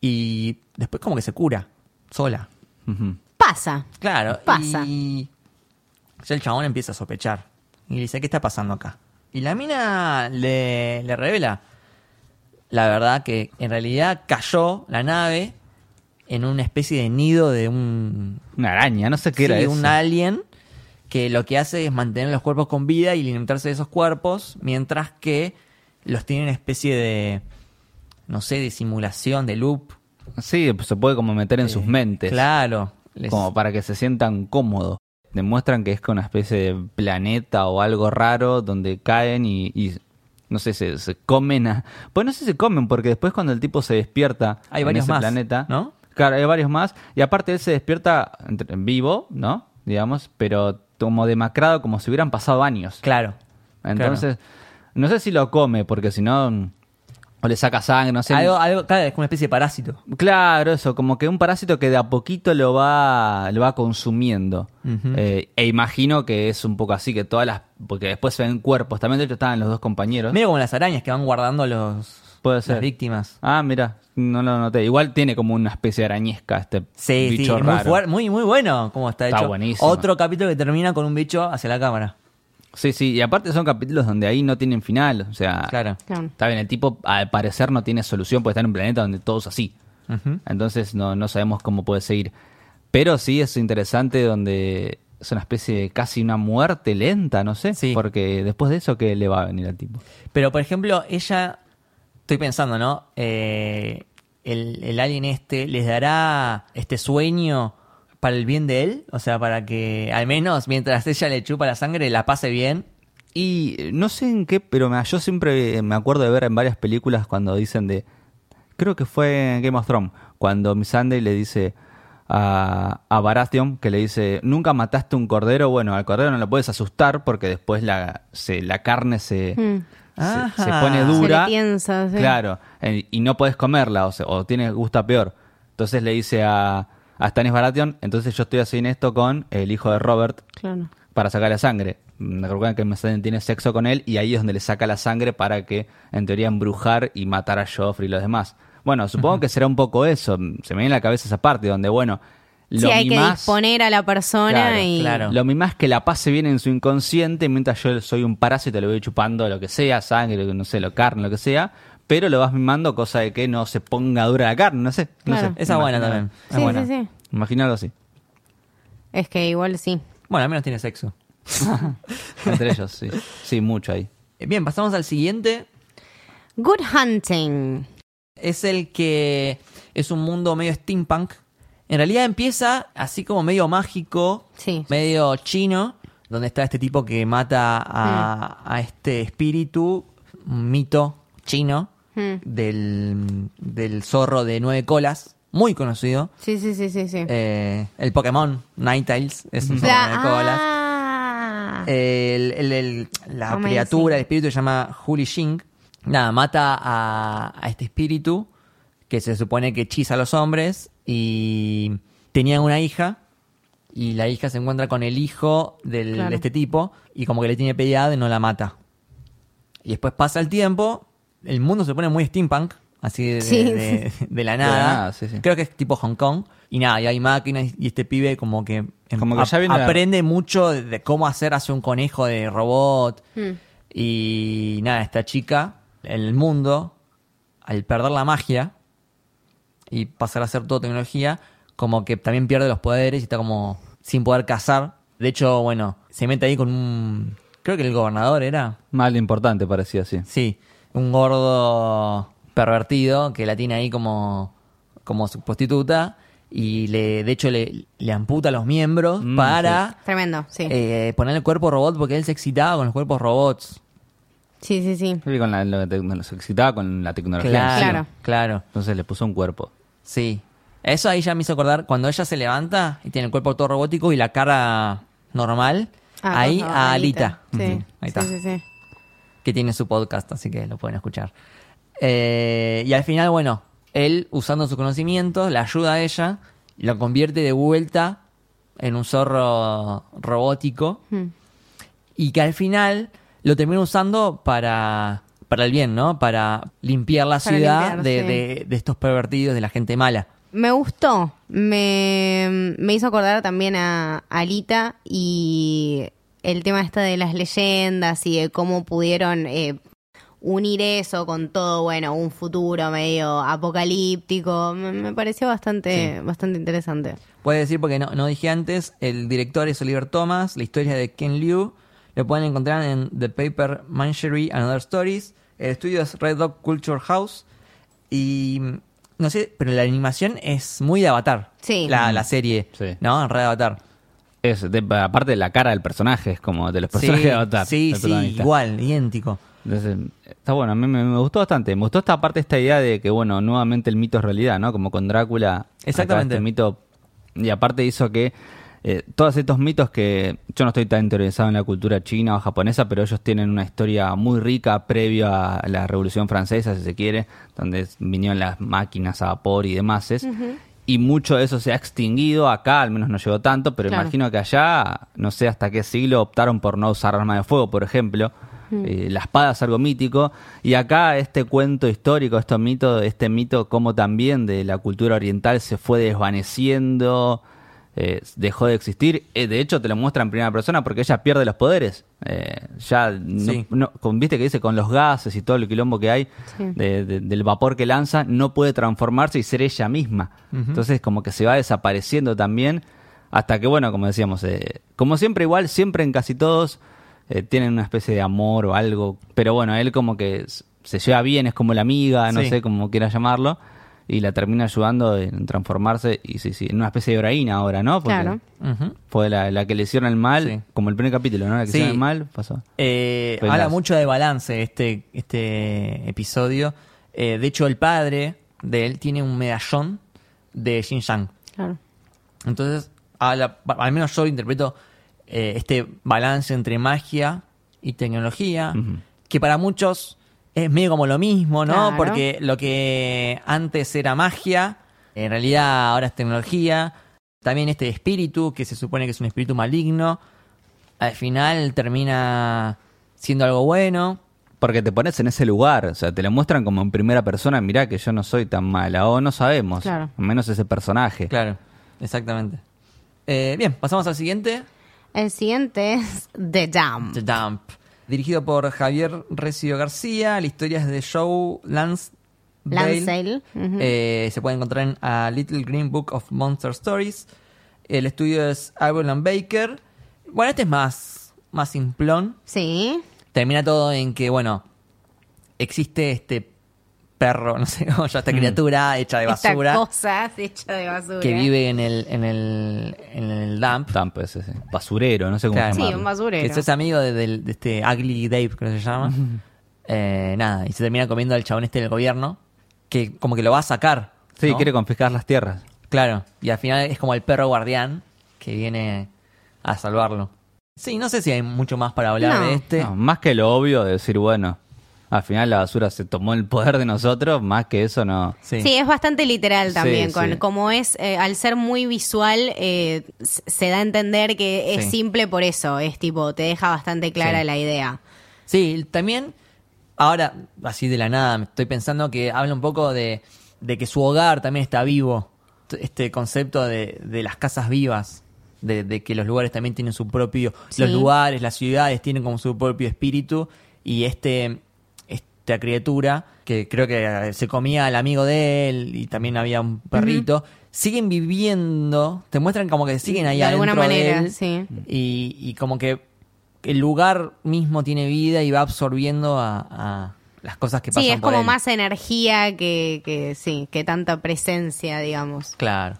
y después como que se cura, sola. Pasa. Claro, Pasa. y ya el chabón empieza a sospechar. Y le dice, ¿qué está pasando acá? Y la mina le, le revela la verdad que en realidad cayó la nave en una especie de nido de un, Una araña, no sé qué era sí, eso. un alien que lo que hace es mantener los cuerpos con vida y alimentarse de esos cuerpos, mientras que los tiene una especie de, no sé, de simulación, de loop. Sí, pues se puede como meter en Eh, sus mentes. Claro. Les- Como para que se sientan cómodos. Demuestran que es con una especie de planeta o algo raro donde caen y, y, no sé, se, se comen a... Pues no sé si se comen, porque después cuando el tipo se despierta Hay en varios ese más, planeta... ¿no? Claro, hay varios más. Y aparte él se despierta entre- vivo, ¿no? Digamos, pero como demacrado, como si hubieran pasado años. Claro. Entonces, no sé si lo come, porque si no... O le saca sangre, no sé. Algo, algo, claro, es como una especie de parásito. Claro, eso, como que un parásito que de a poquito lo va, lo va consumiendo. Eh, e imagino que es un poco así, que todas las. Porque después se ven cuerpos. También, de hecho, estaban los dos compañeros. Medio como las arañas que van guardando los, Puede ser. las víctimas. Ah, mira, no lo noté. Igual tiene como una especie de arañesca este Sí, sí, bicho muy, raro. muy, muy bueno como está, Está hecho. buenísimo. Otro capítulo que termina con un bicho hacia la cámara. Sí, sí, y aparte son capítulos donde ahí no tienen final. O sea, Claro. Está bien, el tipo al parecer no tiene solución, puede estar en un planeta donde todo es así. Entonces no, no sabemos cómo puede seguir. Pero sí es interesante donde es una especie de casi una muerte lenta, no sé. Sí. Porque después de eso, ¿qué le va a venir al tipo? Pero, por ejemplo, ella, estoy pensando, ¿no? Eh, el, el alien este les dará este sueño para el bien de él, o sea, para que al menos mientras ella le chupa la sangre la pase bien. Y eh, no sé en qué, pero me- yo siempre me acuerdo de ver en varias películas cuando dicen de... Creo que fue en Game of Thrones, cuando Missandei le dice a, a Baratheon, que le dice, nunca mataste un cordero, bueno, al cordero no lo puedes asustar porque después la, se, la carne se, Mm. Se, pone dura. Se sí. Claro, y no puedes comerla, o, sea, o tiene gusta peor. Entonces le dice a, a Stannis Baratheon, entonces yo estoy haciendo esto con el hijo de Robert Claro. para sacar la sangre. Recuerdan que Missandei tiene sexo con él y ahí es donde le saca la sangre para que, en teoría, embrujar y matar a Joffrey y los demás. Bueno, supongo que será un poco eso. Se me viene a la cabeza esa parte donde, bueno, lo Sí, hay que disponer a la persona Claro, y... claro. Lo mimás que la pase bien en su inconsciente, mientras yo soy un parásito, le voy chupando lo que sea, sangre, no sé, lo carne, lo que sea, pero lo vas mimando, cosa de que no se ponga dura la carne, no sé. No Claro. sé. Esa buena también. Es Sí, buena. sí, sí. Así. Es que igual sí. Bueno, al menos tiene sexo. <laughs> Entre ellos, sí. Sí, mucho ahí. Eh, Bien, pasamos al siguiente. Good Hunting. Es el que es un mundo medio steampunk. En realidad empieza así como medio mágico, Sí. medio chino, donde está este tipo que mata a, a este espíritu, un mito chino, Mm. del, del zorro de nueve colas, muy conocido. Sí, sí, sí, sí, sí. Eh, el Pokémon Ninetales es un zorro La- de nueve colas. ah. El- el- el- la criatura, el espíritu se llama Huli Shing. Nada, mata a, a este espíritu que se supone que hechiza a los hombres y tenían una hija y la hija se encuentra con el hijo del- Claro. de este tipo y como que le tiene piedad y no la mata. Y después pasa el tiempo, el mundo se pone muy steampunk, así de, Sí. de- de la <laughs> la nada. nada, sí, sí. Creo que es tipo Hong Kong. Y nada, y hay máquinas y este pibe como que, em- Como que ya la- aprende mucho de, cómo hacer hace un conejo de robot. Mm. Y nada, esta chica, el mundo, al perder la magia y pasar a ser todo tecnología, como que también pierde los poderes y está como sin poder cazar. De hecho, bueno, se mete ahí con un... Creo que el gobernador era. Mal importante parecía así. Sí, un gordo pervertido que la tiene ahí como, como su prostituta y le, de hecho le, le amputa los miembros Mm, para Tremendo, sí. eh, ponerle el cuerpo robot porque él se excitaba con los cuerpos robots. Sí, sí, sí. Con la, se excitaba con la tecnología. Claro. Claro. claro, Entonces le puso un cuerpo. sí. Eso ahí ya me hizo acordar cuando ella se levanta y tiene el cuerpo todo robótico y la cara normal. Ah, ahí a Alita. Sí, ahí está. sí, sí, sí. que tiene su podcast, así que lo pueden escuchar. Eh, y al final, bueno, él, usando sus conocimientos, la ayuda a ella lo convierte de vuelta en un zorro robótico Hmm. y que al final lo termina usando para, para el bien, ¿no? Para limpiar la Para ciudad limpiar, de, sí. de- de estos pervertidos, de la gente mala. Me gustó. Me, me hizo acordar también a Alita y el tema este de las leyendas y de cómo pudieron eh, unir eso con todo, bueno, un futuro medio apocalíptico. Me, me pareció bastante, bastante interesante. Puede decir, porque no, no dije antes, el director es Oliver Thomas, la historia de Ken Liu, lo pueden encontrar en The Paper Manchery and Other Stories, el estudio es Red Dog Culture House, y mm, no sé, pero la animación es muy de Avatar. Sí. La, la serie, Sí. ¿no? En Red Avatar. Es, de- aparte de la cara del personaje, es como de los personajes sí, de Avatar. Sí, sí, igual, idéntico. Entonces, está bueno, a mí me, me gustó bastante. Me gustó esta parte, esta idea de que, bueno, nuevamente el mito es realidad, ¿no? Como con Drácula. Exactamente. Este mito. Y aparte hizo que eh, todos estos mitos que yo no estoy tan interesado en la cultura china o japonesa, pero ellos tienen una historia muy rica previo a la Revolución Francesa, si se quiere, donde vinieron las máquinas a vapor y demás. Y mucho de eso se ha extinguido. Acá al menos no llegó tanto, pero Claro. imagino que allá, no sé hasta qué siglo, optaron por no usar armas de fuego, por ejemplo. Mm. Eh, la espada es algo mítico. Y acá este cuento histórico, este mito, este mito como también de la cultura oriental se fue desvaneciendo, eh, dejó de existir. Eh, de hecho, te lo muestra en primera persona porque ella pierde los poderes. Eh, ya, no- Sí. no- con, viste que dice con los gases y todo el quilombo que hay Sí. de- de- del vapor que lanza, no puede transformarse y ser ella misma. Entonces, como que se va desapareciendo también. Hasta que, bueno, como decíamos, eh, como siempre, igual, siempre en casi todos eh, tienen una especie de amor o algo. Pero bueno, él como que se lleva bien, es como la amiga, no Sí. sé cómo quieras llamarlo. Y la termina ayudando en transformarse y sí, sí, en una especie de heroína ahora, ¿no? Porque Claro. Fue la, la que le hicieron el mal, Sí. como el primer capítulo, ¿no? La que Sí. hicieron el mal, pasó. Eh, habla mucho de balance este, este episodio. Eh, de hecho, el padre de él tiene un medallón de Xinjiang. Claro. Entonces, habla- al menos yo interpreto eh, este balance entre magia y tecnología, que para muchos es medio como lo mismo, ¿no? Claro. Porque lo que antes era magia, en realidad ahora es tecnología. También este espíritu, que se supone que es un espíritu maligno, al final termina siendo algo bueno. Porque te pones en ese lugar, o sea, te lo muestran como en primera persona, mirá que yo no soy tan mala, o no sabemos, Claro. al menos ese personaje. Claro, exactamente. Eh, bien, pasamos al siguiente. El siguiente es The Jump. The Dump. Dirigido por Javier Recio García. La historia es de Joe Lance. Eh, se puede encontrar en A Little Green Book of Monster Stories. El estudio es Ivan and Baker. Bueno, este es más, más simplón. Sí. Termina todo en que, bueno, existe este perro, <laughs> no sé cómo ya esta criatura hecha de basura Esta cosa hecha de basura. que vive en el, en el, en el dump. Tampo ese, ese. Basurero, no sé cómo Claro. Sí, un basurero. Que es amigo de, este Ugly Dave, creo que se llama. <laughs> Eh, nada, y se termina comiendo al chabón este del gobierno, que como que lo va a sacar. Sí, ¿no? quiere confiscar las tierras. Claro, y al final es como el perro guardián que viene a salvarlo. Sí, no sé si hay mucho más para hablar No. de este. No, más que lo obvio de decir, bueno, al final la basura se tomó el poder de nosotros, más que eso no. Sí. Sí. es bastante literal también. Sí, con, sí. Como es, eh, al ser muy visual, eh, se da a entender que es Sí. simple por eso. Es tipo, te deja bastante clara Sí. la idea. Sí, también, ahora, así de la nada, me estoy pensando que habla un poco de, de que su hogar también está vivo. Este concepto de, de las casas vivas, de, de que los lugares también tienen su propio, Sí. los lugares, las ciudades tienen como su propio espíritu y este, esta criatura que creo que eh, se comía al amigo de él y también había un perrito, siguen viviendo, te muestran como que siguen ahí De alguna de manera, él sí. y, y como que el lugar mismo tiene vida y va absorbiendo a, a las cosas que pasan Sí, es por como él. más energía que, que, sí, que tanta presencia, digamos. Claro.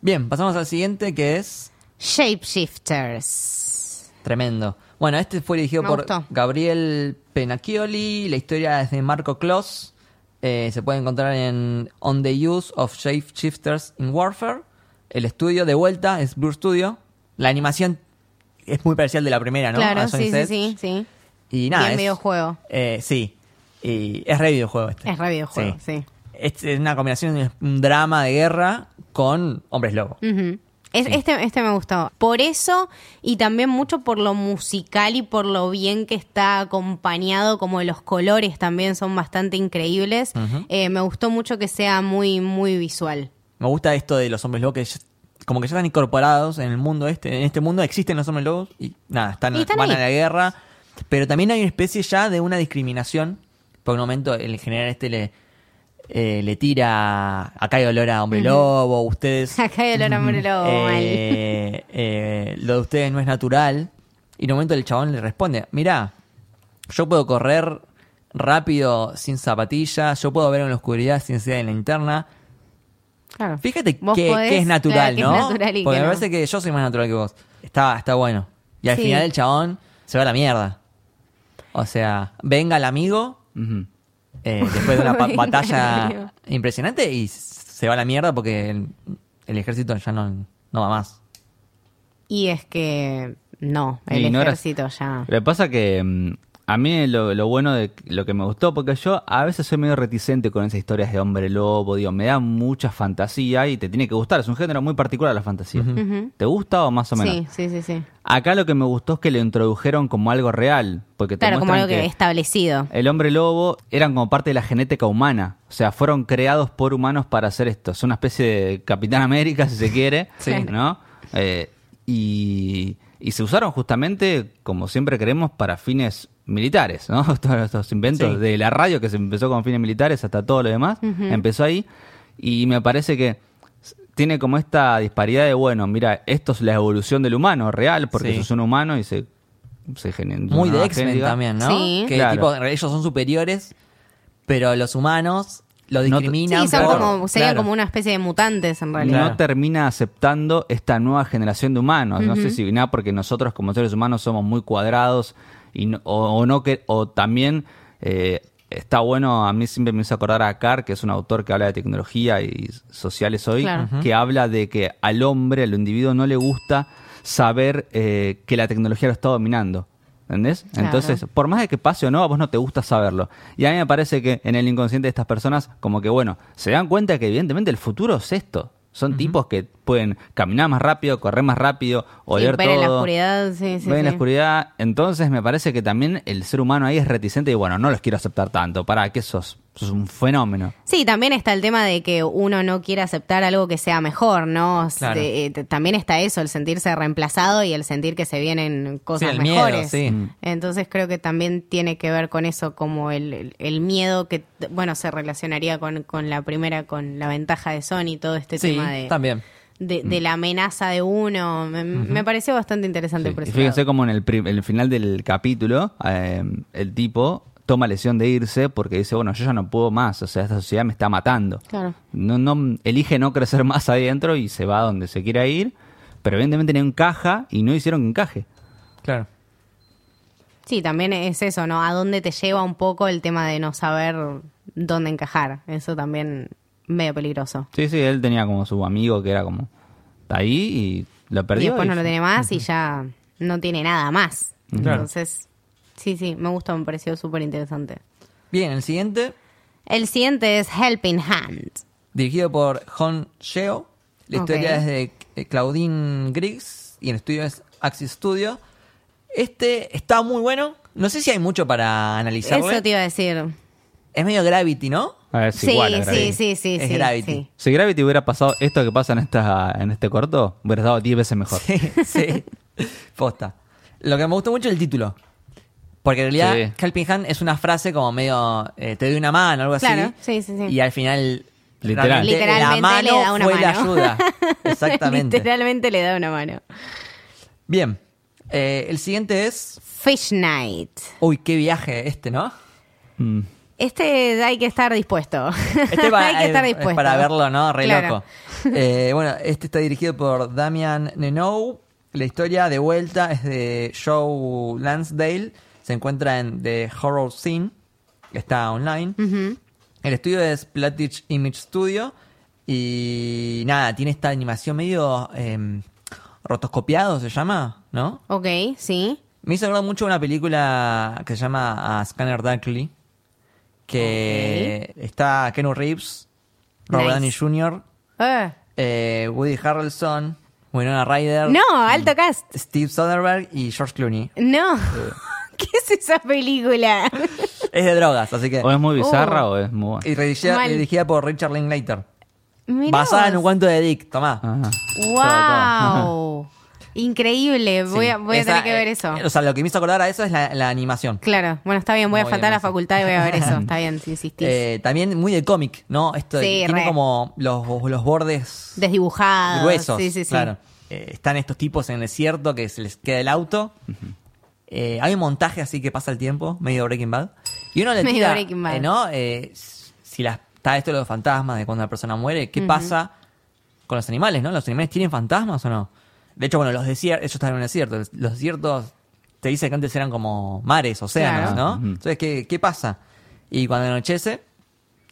Bien, pasamos al siguiente que es Shapeshifters. tremendo. Bueno, este fue dirigido Me por gustó. Gabriel Penacchioli. La historia es de Marco Kloss. Eh, se puede encontrar en On the Use of Shapeshifters in Warfare. El estudio de vuelta es Blur Studio. La animación es muy parecida al de la primera, ¿no? Claro, sí, sí, sí, sí. Y nada, es- videojuego. Eh, sí. Y es re videojuego este. Es re videojuego, sí. Es es una combinación de un drama de guerra con hombres lobo. Ujú. Es- Sí. este, este me gustó. Por eso, y también mucho por lo musical y por lo bien que está acompañado, como los colores también son bastante increíbles. Eh, me gustó mucho que sea muy, muy visual. Me gusta esto de los hombres lobos que ya- como que ya están incorporados en el mundo este. En este mundo existen los hombres lobos y nada, están, Y están van ahí. a la guerra. Pero también hay una especie ya de una discriminación. Por un momento el general este le, eh, le tira, acá hay olor a hombre lobo, ustedes... <laughs> Acá hay olor a hombre lobo, mal. eh, eh, lo de ustedes no es natural. Y en un momento el chabón le responde, mira, yo puedo correr rápido sin zapatillas, yo puedo ver en la oscuridad sin ser en la linterna. Claro. Fíjate que, es natural, claro, ¿no? es natural y Porque que me no. parece que yo soy más natural que vos. Está, está bueno. Y al Sí. final el chabón se va a la mierda. O sea, venga el amigo. Eh, después de una <laughs> batalla <laughs> impresionante y se va a la mierda porque el, el ejército ya no, no va más. Y es que no, el Y no era- ejército ya. Lo que pasa que mm, a mí lo, lo bueno de lo que me gustó, porque yo a veces soy medio reticente con esas historias de hombre lobo, digo, me da mucha fantasía y te tiene que gustar, es un género muy particular la fantasía. ¿Te gusta o más o menos? Sí, sí, sí, sí. Acá lo que me gustó es que lo introdujeron como algo real, porque te Claro, como muestran algo que establecido. el hombre lobo eran como parte de la genética humana. O sea, fueron creados por humanos para hacer esto. Es una especie de Capitán América, si se <laughs> quiere. Sí. ¿No? Eh, y, y se usaron justamente, como siempre creemos, para fines militares, ¿no? <laughs> Todos estos inventos Sí. de la radio que se empezó con fines militares hasta todo lo demás, empezó ahí. Y me parece que tiene como esta disparidad de, bueno, mira, esto es la evolución del humano real, porque Sí. sos un humano y se, se genera Muy una de X-Men también, ¿no? Sí. Que Claro. tipo, ellos son superiores, pero los humanos lo No discriminan. Sí, son por- como, serían claro. como una especie de mutantes en realidad. no termina aceptando esta nueva generación de humanos. No sé si nada porque nosotros como seres humanos somos muy cuadrados y no- o, o no que o también eh, está bueno. A mí siempre me hizo acordar a Carr, que es un autor que habla de tecnología y sociales hoy, Claro. que habla de que al hombre, al individuo, no le gusta saber eh, que la tecnología lo está dominando. ¿Entendés? Claro. Entonces, por más de que pase o no, a vos no te gusta saberlo. Y a mí me parece que en el inconsciente de estas personas, como que bueno, se dan cuenta que evidentemente el futuro es esto. Son tipos que pueden caminar más rápido, correr más rápido, Sí, oler ver todo. en la oscuridad, sí, sí. ver en la sí. oscuridad. Entonces me parece que también el ser humano ahí es reticente y bueno, no los quiero aceptar tanto. Para que sos, sos un fenómeno. Sí, también está el tema de que uno no quiere aceptar algo que sea mejor, ¿no? Claro. De- eh, también está eso, el sentirse reemplazado y el sentir que se vienen cosas Sí, el miedo, mejores. sí. Mm. Entonces creo que también tiene que ver con eso, como el, el- el miedo que, bueno, se relacionaría con, con la primera, con la ventaja de Sony, todo este Sí, tema de, también. de, de la amenaza de uno. Me, me pareció bastante interesante Sí, por Y fíjense lado. como en el, el final del capítulo, eh, el tipo toma lesión de irse porque dice, bueno, yo ya no puedo más, o sea, esta sociedad me está matando. Claro. No, no, elige no crecer más adentro y se va a donde se quiera ir, pero evidentemente no encaja y no hicieron que encaje. Claro. Sí, también es eso, ¿no? A dónde te lleva un poco el tema de no saber dónde encajar. Eso también medio peligroso. Sí, sí, él tenía como su amigo que era como está ahí y lo perdió. y después no lo tiene más y ya no tiene nada más. Claro. Entonces, sí, sí, me gustó, me pareció súper interesante. Bien, el siguiente, El siguiente es Helping Hand. dirigido por Hon Sheo. La historia es de eh, Claudine Griggs y el estudio es Axis Studio. Este está muy bueno. No sé si hay mucho para analizarlo. Eso te iba a decir. Es medio Gravity, ¿no? Ah, es Sí, igual a sí, Gravity. sí, sí, Es sí, Gravity. sí. Si Gravity hubiera pasado esto que pasa en esta en este corto, hubiera estado 10 veces mejor. <laughs> Sí, sí. Posta. Lo que me gustó mucho es el título. Porque en realidad, Sí. Helping Hand es una frase como medio, eh, te doy una mano, algo Claro, así. sí, sí, sí. Y al final, Literal. Literalmente la mano le da una fue la mano. ayuda. <laughs> Exactamente. Literalmente le da una mano. Bien. Eh, el siguiente es. Fish Night. Uy, qué viaje este, ¿no? Mm. Este hay que estar dispuesto. Este va- <laughs> hay que estar es- es dispuesto. para verlo, ¿no? Re Claro. loco. Eh, bueno, este está dirigido por Damian Nenou. La historia de vuelta es de Joe Lansdale. Se encuentra en The Horror Scene. Está online. El estudio es Plattich Image Studio. Y nada, tiene esta animación medio em, rotoscopiado, se llama, ¿no? Ok, sí. Me hizo acordar mucho una película que se llama A Scanner Darkly. Que está Kenu Reeves Robert Nice. Downey Jr., Eh. eh, Woody Harrelson, Winona Ryder, No, alto cast. Steve Soderbergh y George Clooney. No. <laughs> ¿Qué es esa película? Es de drogas, así que... O es muy bizarra Oh. o es muy buena. Y dirigida, Mal. dirigida por Richard Linklater. Mirá Basada en un cuento de Dick, tomá. Ajá. Wow. Increíble. Voy, Sí. a, voy a Esa, tener que ver eh, eso. eh, o sea, lo que me hizo acordar a eso es la, la animación. Claro. Bueno, está bien. Voy a Muy faltar a la sí. facultad y voy a ver eso. <laughs> Está bien, si insistís. Eh, también muy de cómic, ¿no? Esto de- Sí, tiene re. como los, los bordes Desdibujado. gruesos. Sí, sí, sí. Claro. Eh, están estos tipos en el desierto que se les queda el auto. Eh, hay un montaje así que pasa el tiempo, medio Breaking Bad. Y uno le Medio tira, Breaking Bad. eh, ¿no? Eh, si las, está esto de los fantasmas, de cuando la persona muere, ¿qué pasa con los animales, no? ¿Los animales tienen fantasmas o no? De hecho, bueno, los desiertos, ellos están en un desierto. Los desiertos te dicen que antes eran como mares, océanos, Claro. ¿no? Ujú. Entonces, ¿qué, ¿qué pasa? Y cuando anochece,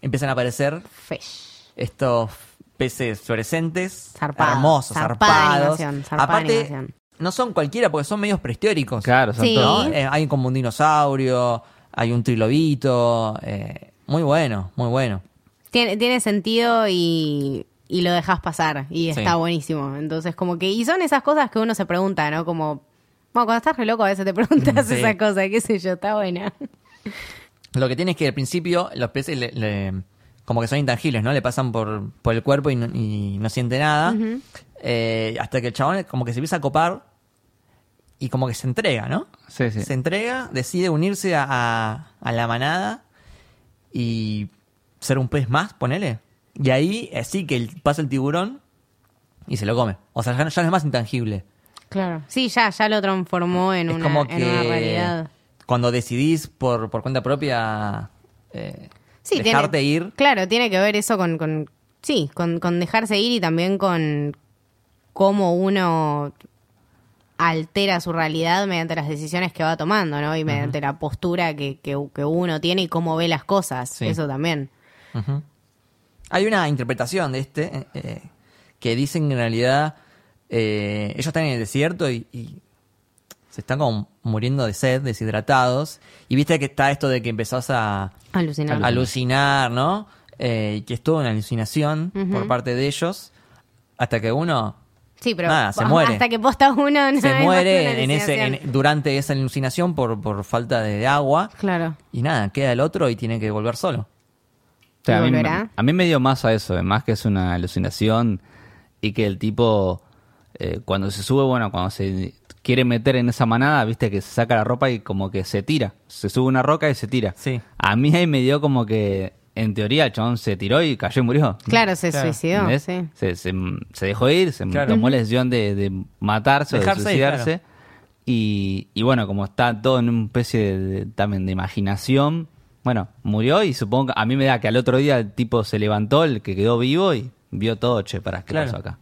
empiezan a aparecer Fish. estos peces fluorescentes, Zarpado, hermosos, zarpada zarpados. animación, zarpada Aparte, animación. No son cualquiera porque son medios prehistóricos. Claro, son Sí. todos- ¿no? Eh, hay como un dinosaurio, hay un trilobito. eh, muy bueno, muy bueno. Tiene, tiene sentido y, y lo dejas pasar. Y Sí. está buenísimo. Entonces, como que. Y son esas cosas que uno se pregunta, ¿no? Como. Bueno, cuando estás re loco a veces te <laughs> preguntas Sí. esa cosa, qué sé yo, está buena. Lo que tiene es que al principio los peces le- le- como que son intangibles, ¿no? Le pasan por, por el cuerpo y no, y no siente nada. Eh, hasta que el chabón como que se empieza a copar y como que se entrega, ¿no? Sí, sí. Se entrega, decide unirse a, a- a la manada y ser un pez más, ponele. Y ahí así que el- pasa el tiburón y se lo come. O sea, ya no, ya no es más intangible. Claro. Sí, ya, ya lo transformó en, es una, como en que una realidad. cuando decidís por, por cuenta propia eh, Sí, dejarte tiene, ir, Claro, tiene que ver eso con, con sí, con, con dejarse ir y también con cómo uno altera su realidad mediante las decisiones que va tomando, ¿no? Y mediante la postura que, que, que uno tiene y cómo ve las cosas. Sí. Eso también. Hay una interpretación de este eh, eh, que dicen que en realidad eh, ellos están en el desierto y, y se están como muriendo de sed, deshidratados. Y viste que está esto de que empezás a alucinar, ¿no? Eh, y que es toda una alucinación por parte de ellos. Hasta que uno Sí, pero Nada, se muere. hasta que posta uno no se muere en ese, en- durante esa alucinación por, por falta de agua. Claro. Y nada, queda el otro y tiene que volver solo. O sea, a, mí, volverá? me- a mí me dio más a eso, más que es una alucinación y que el tipo, eh, cuando se sube, bueno, cuando se quiere meter en esa manada, viste que se saca la ropa y como que se tira. Se sube una roca y se tira. Sí. A mí ahí me dio como que, en teoría, el chabón se tiró y cayó y murió. Claro, se Claro. suicidó. Sí. Se, se- se dejó ir, se Claro. tomó la decisión de, de matarse Dejarse o de ir, suicidarse. y, y bueno, como está todo en una especie de, de- también de imaginación, bueno, murió y supongo que a mí me da que al otro día el tipo se levantó, el que quedó vivo y vio todo, che, para qué Claro. pasó acá.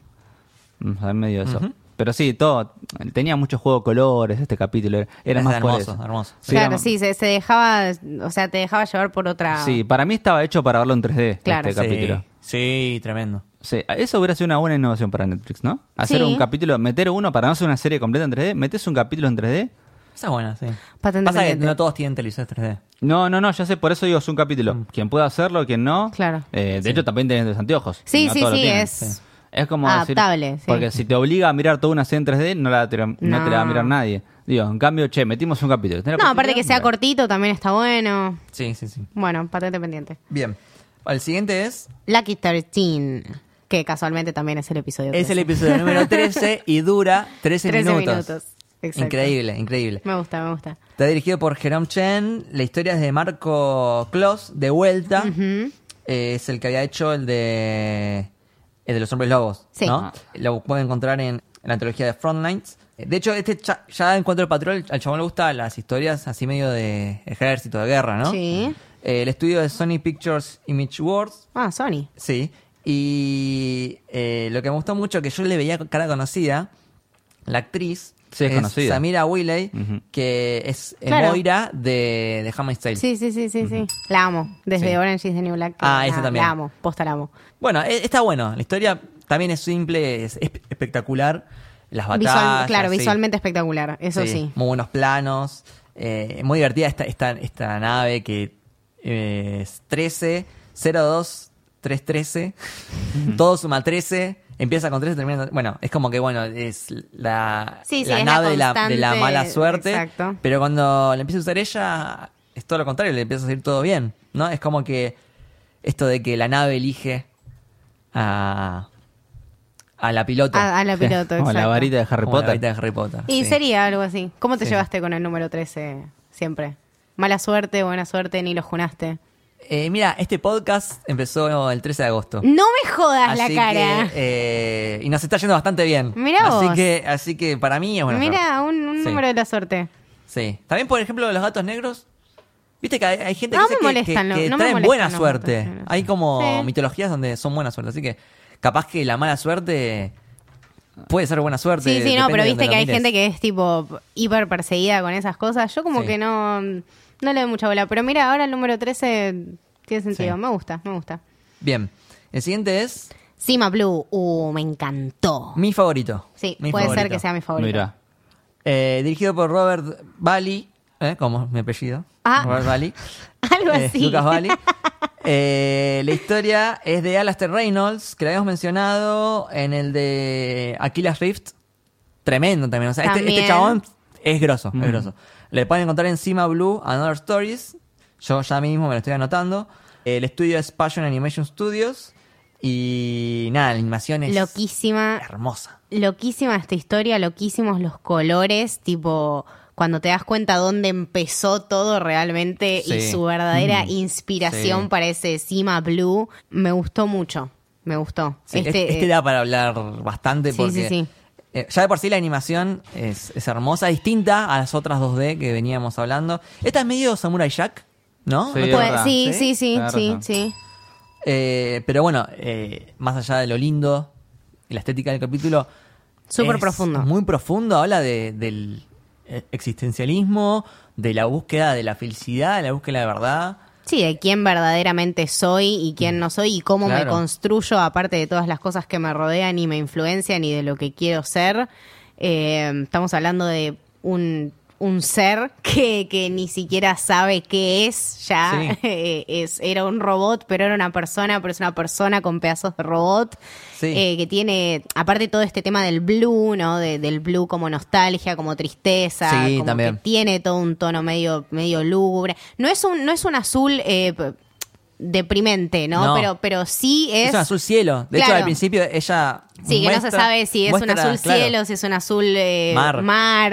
Mm, A mí me dio eso. Pero sí, todo, tenía mucho juego de colores este capítulo, era, era Es más hermoso, hermoso. Sí, claro, era- sí, se, se dejaba, o sea, te dejaba llevar por otra... Sí, para mí estaba hecho para verlo en 3D, Claro. este capítulo. Sí, sí, tremendo. Sí, eso hubiera sido una buena innovación para Netflix, ¿no? Hacer Sí. un capítulo, meter uno para no hacer una serie completa en 3D, metes un capítulo en 3D. Esa es buena, sí. Patente Pasa que no todos tienen televisores 3D. No, no, no, ya sé, por eso digo, es un capítulo. Quien pueda hacerlo, quien no. Claro. Eh, de hecho, también tenés los anteojos. Sí, No sí, sí, es Sí. Es como adaptable, decir, sí. porque si te obliga a mirar toda una serie en 3D, no, la te, no, te la va a mirar nadie. Digo, en cambio, che, metimos un capítulo. ¿Tenés la No, aparte que sea Bueno. cortito también está bueno. Sí, sí, sí. Bueno, patente pendiente. Bien. El siguiente es. Lucky 13, que casualmente también es el episodio Es 13. el episodio número 13 <laughs> y dura 13, 13 minutos. minutos. Exacto. Increíble, increíble. Me gusta, me gusta. Está dirigido por Jerome Chen. La historia es de Marco Kloss, de vuelta. Eh, es el que había hecho el de. El de los hombres lobos. Sí. ¿no? Lo pueden encontrar en, en la antología de Frontlines. De hecho, este cha- ya en cuanto al patrón, al chabón le gustan las historias así medio de ejército, de guerra, ¿no? Sí. Eh, el estudio de Sony Pictures Image Works. Ah, Sony. Sí. Y eh, lo que me gustó mucho, que yo le veía cara conocida, la actriz. Sí, es conocida. Samira Willey, Ujú. que es Claro. Moira de, de Handmaid's Tale. Sí, sí, sí, sí, sí. La amo. Desde Sí. Orange is the New Black. Ah, la, esa también. La amo. Posta la amo. Bueno, e- está bueno. La historia también es simple, es espe- espectacular. Las Visual- batallas. claro, sí. visualmente espectacular. Eso sí. Muy buenos planos. eh, muy divertida esta, esta, esta nave que eh, es 13 02 313, todo suma 13, empieza con 13, termina con... Bueno, es como que, bueno, es la, Sí, sí, la es la nave de, la, de la mala suerte. exacto. Pero cuando la empieza a usar ella, es todo lo contrario, le empieza a salir todo bien, ¿no? Es como que esto de que la nave elige a, a la piloto. A, a la piloto, <laughs> Como la exacto. varita de Harry Como la Potter. varita de Harry Potter. Y sí. sería algo así. ¿Cómo te Sí. llevaste con el número 13 siempre? Mala suerte, buena suerte, ni lo junaste. Eh, mira, este podcast empezó el 13 de agosto. No me jodas la cara. que, eh, y nos está yendo bastante bien. Mirá así vos. que Así que para mí es buena Mira, un, un Sí. número de la suerte. Sí. También, por ejemplo, los gatos negros. Viste que hay, hay gente No que me dice que- molestan, que, no- que no me traen molestan buena los suerte. negros. Hay como Sí. mitologías donde son buena suerte. Así que capaz que la mala suerte puede ser buena suerte. Sí, sí, no, depende pero de viste donde que hay gente que es tipo hiper perseguida con esas cosas. Yo como Sí. que no, no le doy mucha bola. Pero mira, ahora el número 13 tiene sentido. Sí. Me gusta, me gusta. Bien. El siguiente es Sima Blue, uh, me encantó. mi favorito. Sí, Mi puede ser que sea mi favorito. Mira. Eh, dirigido por Robert Bali, ¿eh? como es mi apellido. Ah. Robert Bali. <laughs> Algo Eh, así. Lucas Bali. <laughs> Eh, la historia es de Alastair Reynolds, que la habíamos mencionado en el de Aquila Rift. Tremendo también. O sea, este, este chabón es grosso, Mm. es grosso. Le pueden encontrar encima Blue Another Stories. Yo ya mismo me lo estoy anotando. El estudio es Passion Animation Studios. Y nada, la animación es Loquísima. hermosa. Loquísima esta historia, loquísimos los colores, tipo cuando te das cuenta dónde empezó todo realmente y su verdadera Mm. inspiración Sí. para ese Cima Blue, me gustó mucho, me gustó. Sí, este, eh, da para hablar bastante Sí, porque sí, sí. Eh, ya de por sí la animación es, es hermosa, distinta a las otras 2D que veníamos hablando. Esta es medio Samurai Jack, ¿no? Sí, ¿No te- es pues, sí, ¿Sí? sí, sí. Eh, pero bueno, eh, más allá de lo lindo y la estética del capítulo. Súper es profundo. Muy profundo, habla de- del eh, existencialismo, de la búsqueda de la felicidad, de la búsqueda de la verdad. Sí, de quién verdaderamente soy y quién no soy y cómo me construyo, aparte de todas las cosas que me rodean y me influencian y de lo que quiero ser. Eh, estamos hablando de un, un ser que, que ni siquiera sabe qué es ya. Sí. <laughs> Eh, es, era un robot, pero era una persona, pero es una persona con pedazos de robot. Sí. Eh, que tiene, aparte todo este tema del blue, ¿no? De- del blue como nostalgia, como tristeza, Sí, como también. que tiene todo un tono medio, medio lúgubre. No es un, no es un azul eh, deprimente, ¿no? No. Pero, pero sí es. Es, un azul cielo. De hecho, al principio ella. Sí, que no se sabe si es un azul claro, cielo, si es un azul eh, Mar. mar.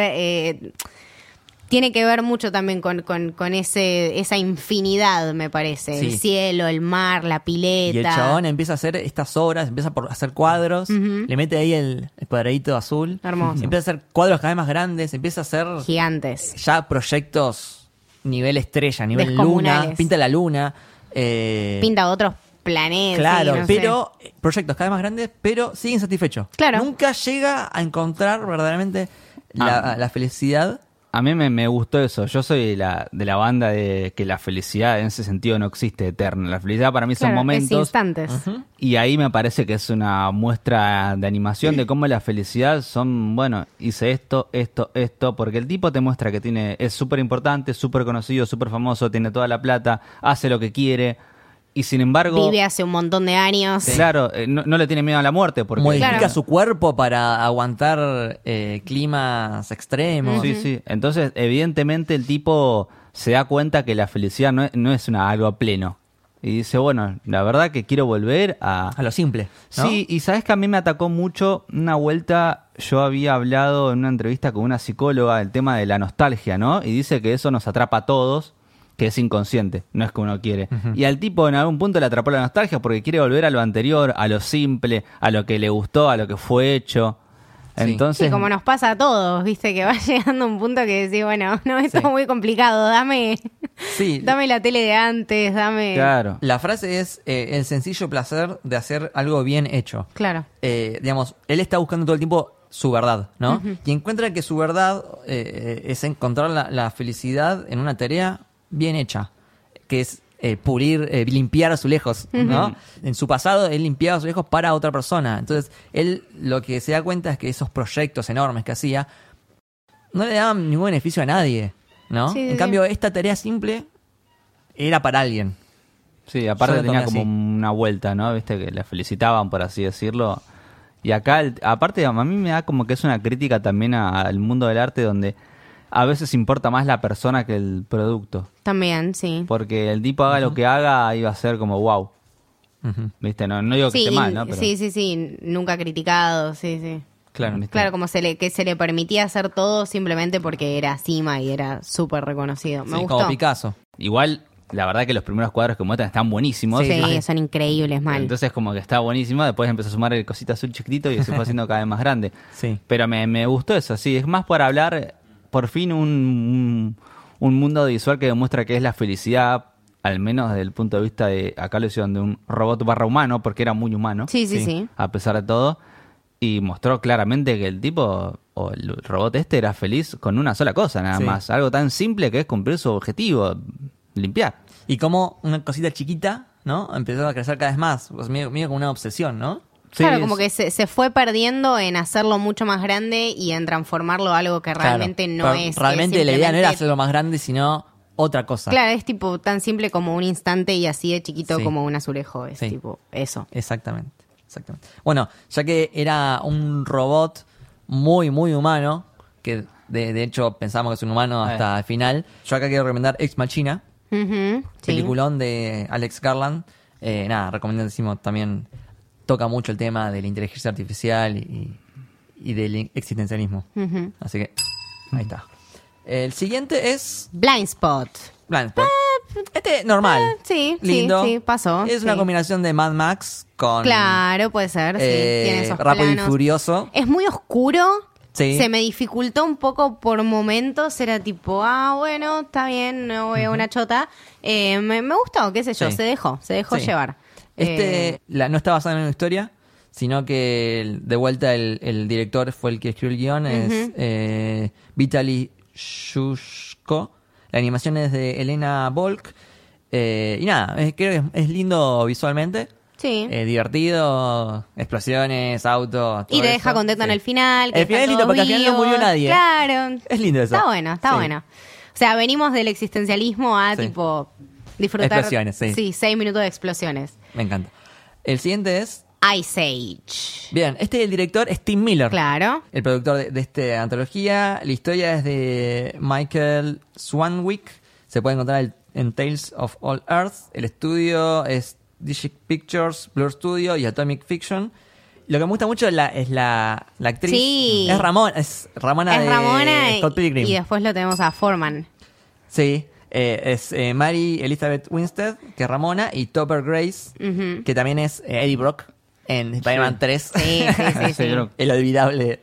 Tiene que ver mucho también con, con, con ese, esa infinidad, me parece. El cielo, el mar, la pileta. Y el chabón empieza a hacer estas obras, empieza por hacer cuadros, le mete ahí el, el cuadradito azul, Hermoso. empieza a hacer cuadros cada vez más grandes, empieza a hacer Gigantes. ya proyectos nivel estrella, nivel luna, pinta la luna. eh, Pinta otros planetas. Claro, no pero eh, proyectos cada vez más grandes, pero sigue insatisfecho. Claro. Nunca llega a encontrar verdaderamente la, Ah. la felicidad. A mí me, me gustó eso. Yo soy de la, de la banda de que la felicidad en ese sentido no existe eterna. La felicidad para mí son Claro, es momentos. instantes. Y ahí me parece que es una muestra de animación de cómo la felicidad son, bueno, hice esto, esto, esto, porque el tipo te muestra que tiene, es súper importante, súper conocido, súper famoso, tiene toda la plata, hace lo que quiere, y sin embargo, Vive hace un montón de años. claro, eh, no, no le tiene miedo a la muerte, porque Modifica Claro. su cuerpo para aguantar eh, climas extremos. Sí, sí. Entonces, evidentemente el tipo se da cuenta que la felicidad no es, no es una, algo pleno. Y dice, bueno, la verdad que quiero volver a, A lo simple. ¿no? Sí, y sabes que a mí me atacó mucho una vuelta, yo había hablado en una entrevista con una psicóloga del tema de la nostalgia, ¿no? Y dice que eso nos atrapa a todos, que es inconsciente, no es que uno quiere. Y al tipo en algún punto le atrapó la nostalgia porque quiere volver a lo anterior, a lo simple, a lo que le gustó, a lo que fue hecho. Sí. Entonces, Sí, como nos pasa a todos, viste, que va <laughs> llegando un punto que decís, bueno, no, esto Sí. es muy complicado, dame, Sí. <laughs> dame la tele de antes, dame... claro. La frase es eh, el sencillo placer de hacer algo bien hecho. Claro. Eh, digamos, él está buscando todo el tiempo su verdad, ¿no? Y encuentra que su verdad eh, es encontrar la, la felicidad en una tarea bien hecha, que es eh, pulir, eh, limpiar azulejos, ¿no? En su pasado él limpiaba azulejos para otra persona. Entonces, él lo que se da cuenta es que esos proyectos enormes que hacía no le daban ningún beneficio a nadie, ¿no? Sí, en sí. cambio, esta tarea simple era para alguien. Sí, aparte tenía como así. una vuelta, ¿no? Viste que la felicitaban, por así decirlo. Y acá, el- aparte, a mí me da como que es una crítica también a- al mundo del arte donde a veces importa más la persona que el producto. También, sí. Porque el tipo haga lo que haga, iba a ser como wow. ¿Viste? No, no digo que Sí, esté mal, ¿no? Pero, sí, sí, sí, nunca criticado, sí, sí. Claro. ¿viste? Claro, como se le, que se le permitía hacer todo simplemente porque era cima y era súper reconocido. Me Sí, gustó. como Picasso. Igual, la verdad que los primeros cuadros que muestran están buenísimos. Sí, Sí. son increíbles, mal. Entonces como que está buenísimo, después empezó a sumar el cosita azul chiquitito y se fue haciendo cada vez más grande. Sí. Pero me, me gustó eso, sí, es más por hablar, por fin un, un, un mundo visual que demuestra que es la felicidad, al menos desde el punto de vista de, acá lo hicieron de un robot barra humano, porque era muy humano, sí, sí, Sí. sí. a pesar de todo, y mostró claramente que el tipo, o el robot este, era feliz con una sola cosa, nada Sí. más, algo tan simple que es cumplir su objetivo, limpiar. Y como una cosita chiquita, ¿no? Empezó a crecer cada vez más. Pues medio, medio como una obsesión, ¿no? Sí, claro, es- como que se, se fue perdiendo en hacerlo mucho más grande y en transformarlo a algo que realmente Claro. no es. es Realmente la idea no era simplemente- hacerlo más grande, sino otra cosa. Claro, es tipo tan simple como un instante y así de chiquito Sí. como un azulejo. Es Sí. tipo eso. Exactamente, exactamente. Bueno, ya que era un robot muy, muy humano, que de, de hecho pensamos que es un humano hasta el final, yo acá quiero recomendar Ex Machina, sí. peliculón de Alex Garland. Eh, nada, recomendadísimo también. Toca mucho el tema de la inteligencia artificial y, y del existencialismo. Así que ahí está. El siguiente es Blind Spot. Blind Spot. Este normal. Eh, sí, sí, lindo. sí, pasó, Es una sí. combinación de Mad Max con Claro, puede ser. Sí, eh, tiene esos Rápido y. Furioso. Es muy oscuro. Sí. Se me dificultó un poco por momentos. Era tipo, ah, bueno, está bien, no veo una chota. Eh, me, me gustó, qué sé yo, Sí. se dejó, se dejó Sí. llevar. Este Eh, la- no está basado en una historia, sino que de vuelta el, el director fue el que escribió el guion, es eh, Vitaly Shushko. La animación es de Elena Volk. Eh, y nada, eh, creo que es, es lindo visualmente. sí. eh, divertido, explosiones, autos. y te deja eso. contento en el final. Que El final es lindo porque al final no murió nadie. Claro. Es lindo eso. Está bueno, está Sí. bueno. O sea, venimos del existencialismo a tipo disfrutar. Explosiones, sí. Sí, seis minutos de explosiones. Me encanta. El siguiente es. Ice Age. Bien, este el director es Tim Miller. Claro. El productor de, de esta antología. La historia es de Michael Swanwick. Se puede encontrar el- en Tales of All Earth. El estudio es Digic Pictures, Blur Studio y Atomic Fiction. Lo que me gusta mucho es la, es la, la actriz. Sí. Es Ramona, es Ramona es de Ramona y, Scott Pilgrim. y después lo tenemos a Foreman. Sí. Eh, es eh, Mary Elizabeth Winstead, que es Ramona, y Topper Grace, que también es eh, Eddie Brock en Spider-Man 3. Sí, sí, sí. <laughs> sí. Sí, yo- El olvidable.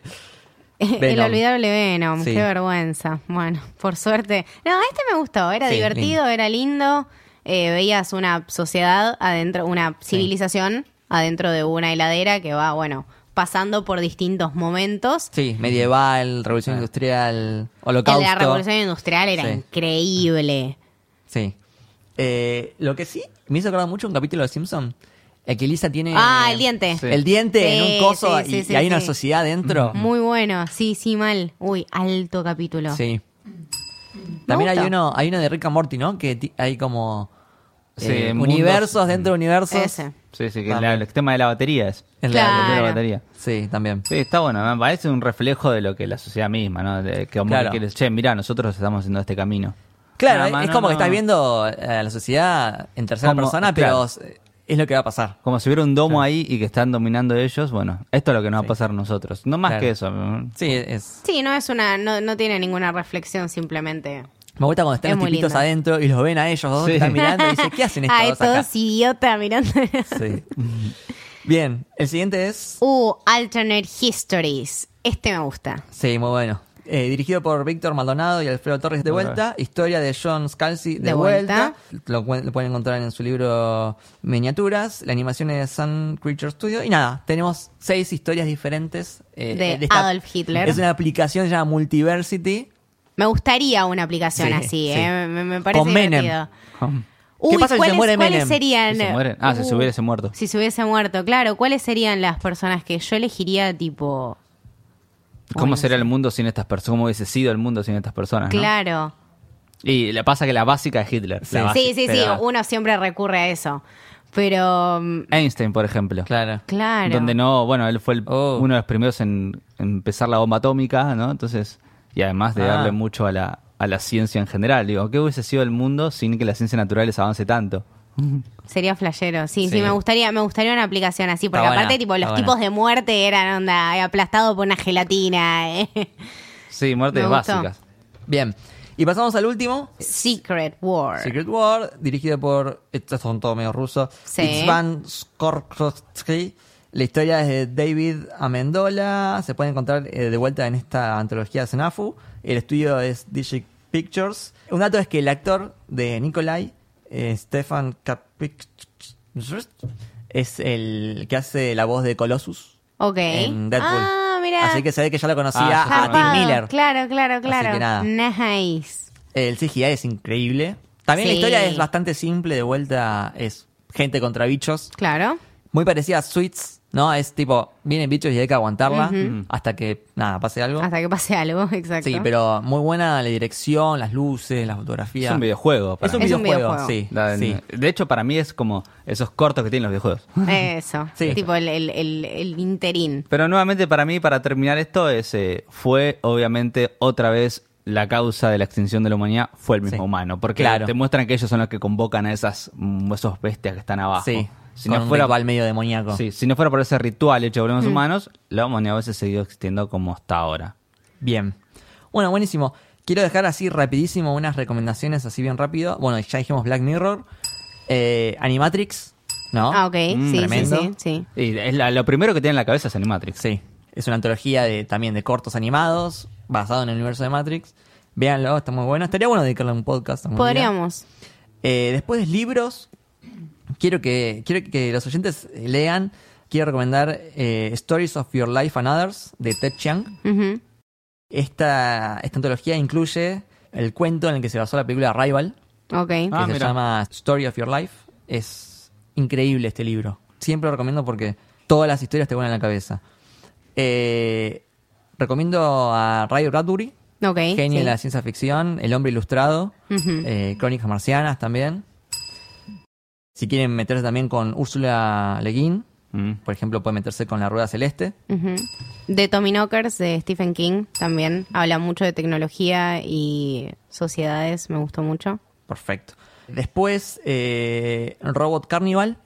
El olvidable Venom, Sí. qué vergüenza. Bueno, por suerte. No, este me gustó, era Sí, divertido, era lindo. Eh, veías una sociedad adentro, una civilización adentro de una heladera que va, bueno, pasando por distintos momentos. Sí, medieval, revolución industrial, holocausto. de la revolución industrial era Sí. increíble. Sí. Eh, lo que sí, me hizo acordar mucho un capítulo de Simpson. El que Lisa tiene. Ah, el diente. Sí. El diente en un coso sí, sí, y, sí, y hay una sociedad dentro. Muy bueno, sí, sí, mal. Uy, alto capítulo. Sí. También hay uno, hay uno de Rick and Morty, ¿no? Que hay como Sí, eh, mundos- universos dentro de universos. Ese. Sí, sí, que la- el tema de la batería es. Es Claro. la- de la batería. Sí, también. Sí, está bueno, me parece un reflejo de lo que la sociedad misma, ¿no? De que como Claro. que quieres, che, mirá, nosotros estamos haciendo este camino. Claro, Nada es, más, es no, como que no. estás viendo a la sociedad en tercera Como- persona, claro. pero es lo que va a pasar. Como si hubiera un domo ahí y que están dominando ellos, bueno, esto es lo que nos va a pasar a nosotros. No más Claro. que eso. Sí, es. Sí, no es una, no, no tiene ninguna reflexión, simplemente. Me gusta cuando están Es los tipitos lindo. adentro y los ven a ellos dos Sí. que están mirando y dicen, <laughs> ¿qué hacen estos Ay, dos acá? todos idiota mirando. Sí. <laughs> Bien, el siguiente es. Uh, Alternate Histories. Este me gusta. Sí, muy bueno. Eh, dirigido por Víctor Maldonado y Alfredo Torres de vuelta. Historia de John Scalzi de, De vuelta. vuelta. Lo, pu- lo pueden encontrar en su libro Miniaturas. La animación es de Sun Creature Studio. Y nada, tenemos seis historias diferentes. eh, De esta- Adolf Hitler. Es una aplicación que se llama Multiversity. Me gustaría una aplicación Sí, así, sí. ¿eh? Me, me parece Con Menem. divertido. ¿Cómo? Uy, pasa si se ¿cuáles, muere cuáles Menem? serían? Si se muere. Ah, si se Uh, hubiese muerto. Si se hubiese muerto, claro. ¿Cuáles serían las personas que yo elegiría, tipo... ¿Cómo sería el mundo sin estas personas? ¿Cómo hubiese sido el mundo sin estas personas? no? Claro. Y le pasa que la básica es Hitler. Sí. básica. Sí, sí, uno siempre recurre a eso. Pero, mm, Einstein, por ejemplo. Claro. claro. Donde no, bueno, él fue el- Oh. uno de los primeros en, en empezar la bomba atómica, ¿no? Entonces, y además de Ah. darle mucho a la, a la ciencia en general. Digo, ¿qué hubiese sido el mundo sin que las ciencias naturales avance tanto? Sería flashero, sí, sí, Sí. me gustaría, me gustaría una aplicación así, porque Está buena, aparte tipo los buena. tipos de muerte eran onda aplastado por una gelatina. eh. Sí, muertes <laughs> Me gustó. básicas. Bien. Y pasamos al último. Secret War. Secret War, dirigido por. Estos son todos medio rusos. Sí. Itzvan Skorkovsky. La historia es de David Amendola. Se puede encontrar eh, de vuelta en esta antología de Senafu. El estudio es Digic Pictures. Un dato es que el actor de Nikolai, eh, Stefan Kapik, es el que hace la voz de Colossus Ok. en Deadpool. Ah, mira. Así que se ve que ya lo conocía Ah, a. Tim Miller. Claro, claro, claro. que nada. Nice. El CGI es increíble. También la historia es bastante simple, de vuelta es gente contra bichos. Claro. Muy parecida a Sweets, ¿no? Es tipo, vienen bichos y hay que aguantarla Ujú. hasta que, nada, pase algo. Hasta que pase algo, <laughs> exacto. Sí, pero muy buena la dirección, las luces, la fotografía. Es un videojuego. para Es un mí. Es un videojuego, videojuego. sí. La- sí. De hecho, para mí es como esos cortos que tienen los videojuegos. Eso. Sí. Tipo el, el, el, el interín. Pero nuevamente para mí, para terminar esto, es, eh, fue obviamente otra vez la causa de la extinción de la humanidad fue el mismo Sí. humano. Porque Claro. te muestran que ellos son los que convocan a esas mm, esos bestias que están abajo. Sí, Si con no un fuera ritual medio demoníaco. Sí, si no fuera por ese ritual hecho por los Mm. humanos, la humanidad hubiese seguido existiendo como está ahora. Bien. Bueno, buenísimo. Quiero dejar así rapidísimo unas recomendaciones así bien rápido. Bueno, ya dijimos Black Mirror. Eh, Animatrix, ¿no? Ah, ok. Mm, sí, tremendo. sí, sí, sí. Y es la- lo primero que tiene en la cabeza es Animatrix. Sí, es una antología de, también de cortos animados, basado en el universo de Matrix. Véanlo, está muy bueno. Estaría bueno dedicarle un podcast. Podríamos. Eh, después libros, quiero que, quiero que los oyentes lean. Quiero recomendar eh, Stories of Your Life and Others de Ted Chiang. Esta, esta antología incluye el cuento en el que se basó la película Rival, Ok. que Ah, se mira. llama Story of Your Life. Es increíble este libro. Siempre lo recomiendo porque todas las historias te ponen en la cabeza. Eh, recomiendo a Ray Bradbury, Ok. genio sí. de la ciencia ficción, El hombre ilustrado, eh, Crónicas marcianas también. Si quieren meterse también con Úrsula Le Guin, Mm. por ejemplo, pueden meterse con La Rueda Celeste. De Tommy Knockers, de Stephen King, también. Habla mucho de tecnología y sociedades, me gustó mucho. Perfecto. Después, eh, Robot Carnival.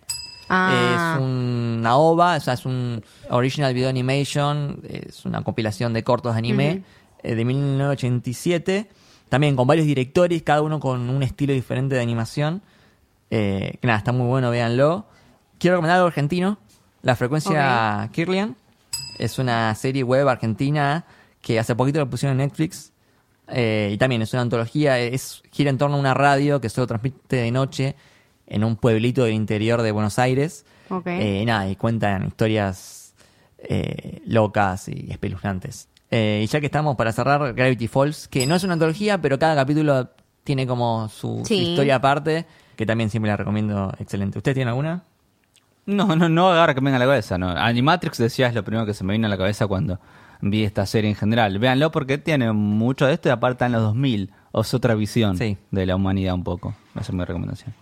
Ah, Es una OVA, o sea, es un Original Video Animation, es una compilación de cortos de anime eh, de 1987. También con varios directores, cada uno con un estilo diferente de animación. Eh, que nada, está muy bueno, véanlo. Quiero recomendar algo argentino, La Frecuencia Kirlian. Es una serie web argentina que hace poquito lo pusieron en Netflix. Eh, y también es una antología, es gira en torno a una radio que solo transmite de noche en un pueblito del interior de Buenos Aires. ok. Eh, nada, y cuentan historias eh, locas y espeluznantes. Eh, y ya que estamos para cerrar, Gravity Falls, que no es una antología, pero cada capítulo tiene como su, su historia aparte, que también siempre la recomiendo excelente. ¿Usted tiene alguna? No, no, no ahora que me venga a la cabeza. No. Animatrix decía es lo primero que se me vino a la cabeza cuando vi esta serie en general. Véanlo porque tiene mucho de esto y aparte en los 2000. O es otra visión Sí. de la humanidad un poco. Esa es mi recomendación.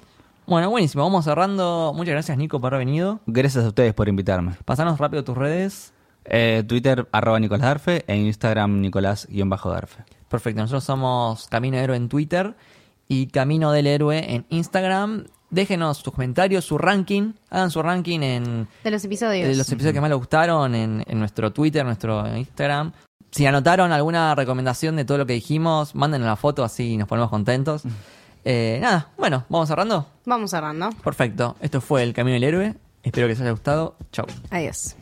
Bueno, buenísimo. Vamos cerrando. Muchas gracias, Nico, por haber venido. Gracias a ustedes por invitarme. Pasanos rápido tus redes. Eh, Twitter, arroba Nicolás Darfe, e Instagram, Nicolás-Darfe. Perfecto. Nosotros somos Camino Héroe en Twitter y Camino del Héroe en Instagram. Déjenos sus comentarios, su ranking. Hagan su ranking en de los episodios. de los episodios que más les gustaron en, en nuestro Twitter, nuestro Instagram. Si anotaron alguna recomendación de todo lo que dijimos, manden la foto así nos ponemos contentos. Eh, nada, bueno, vamos cerrando. Vamos cerrando. Perfecto. Esto fue El Camino del Héroe. Espero que les haya gustado. Chau. Adiós.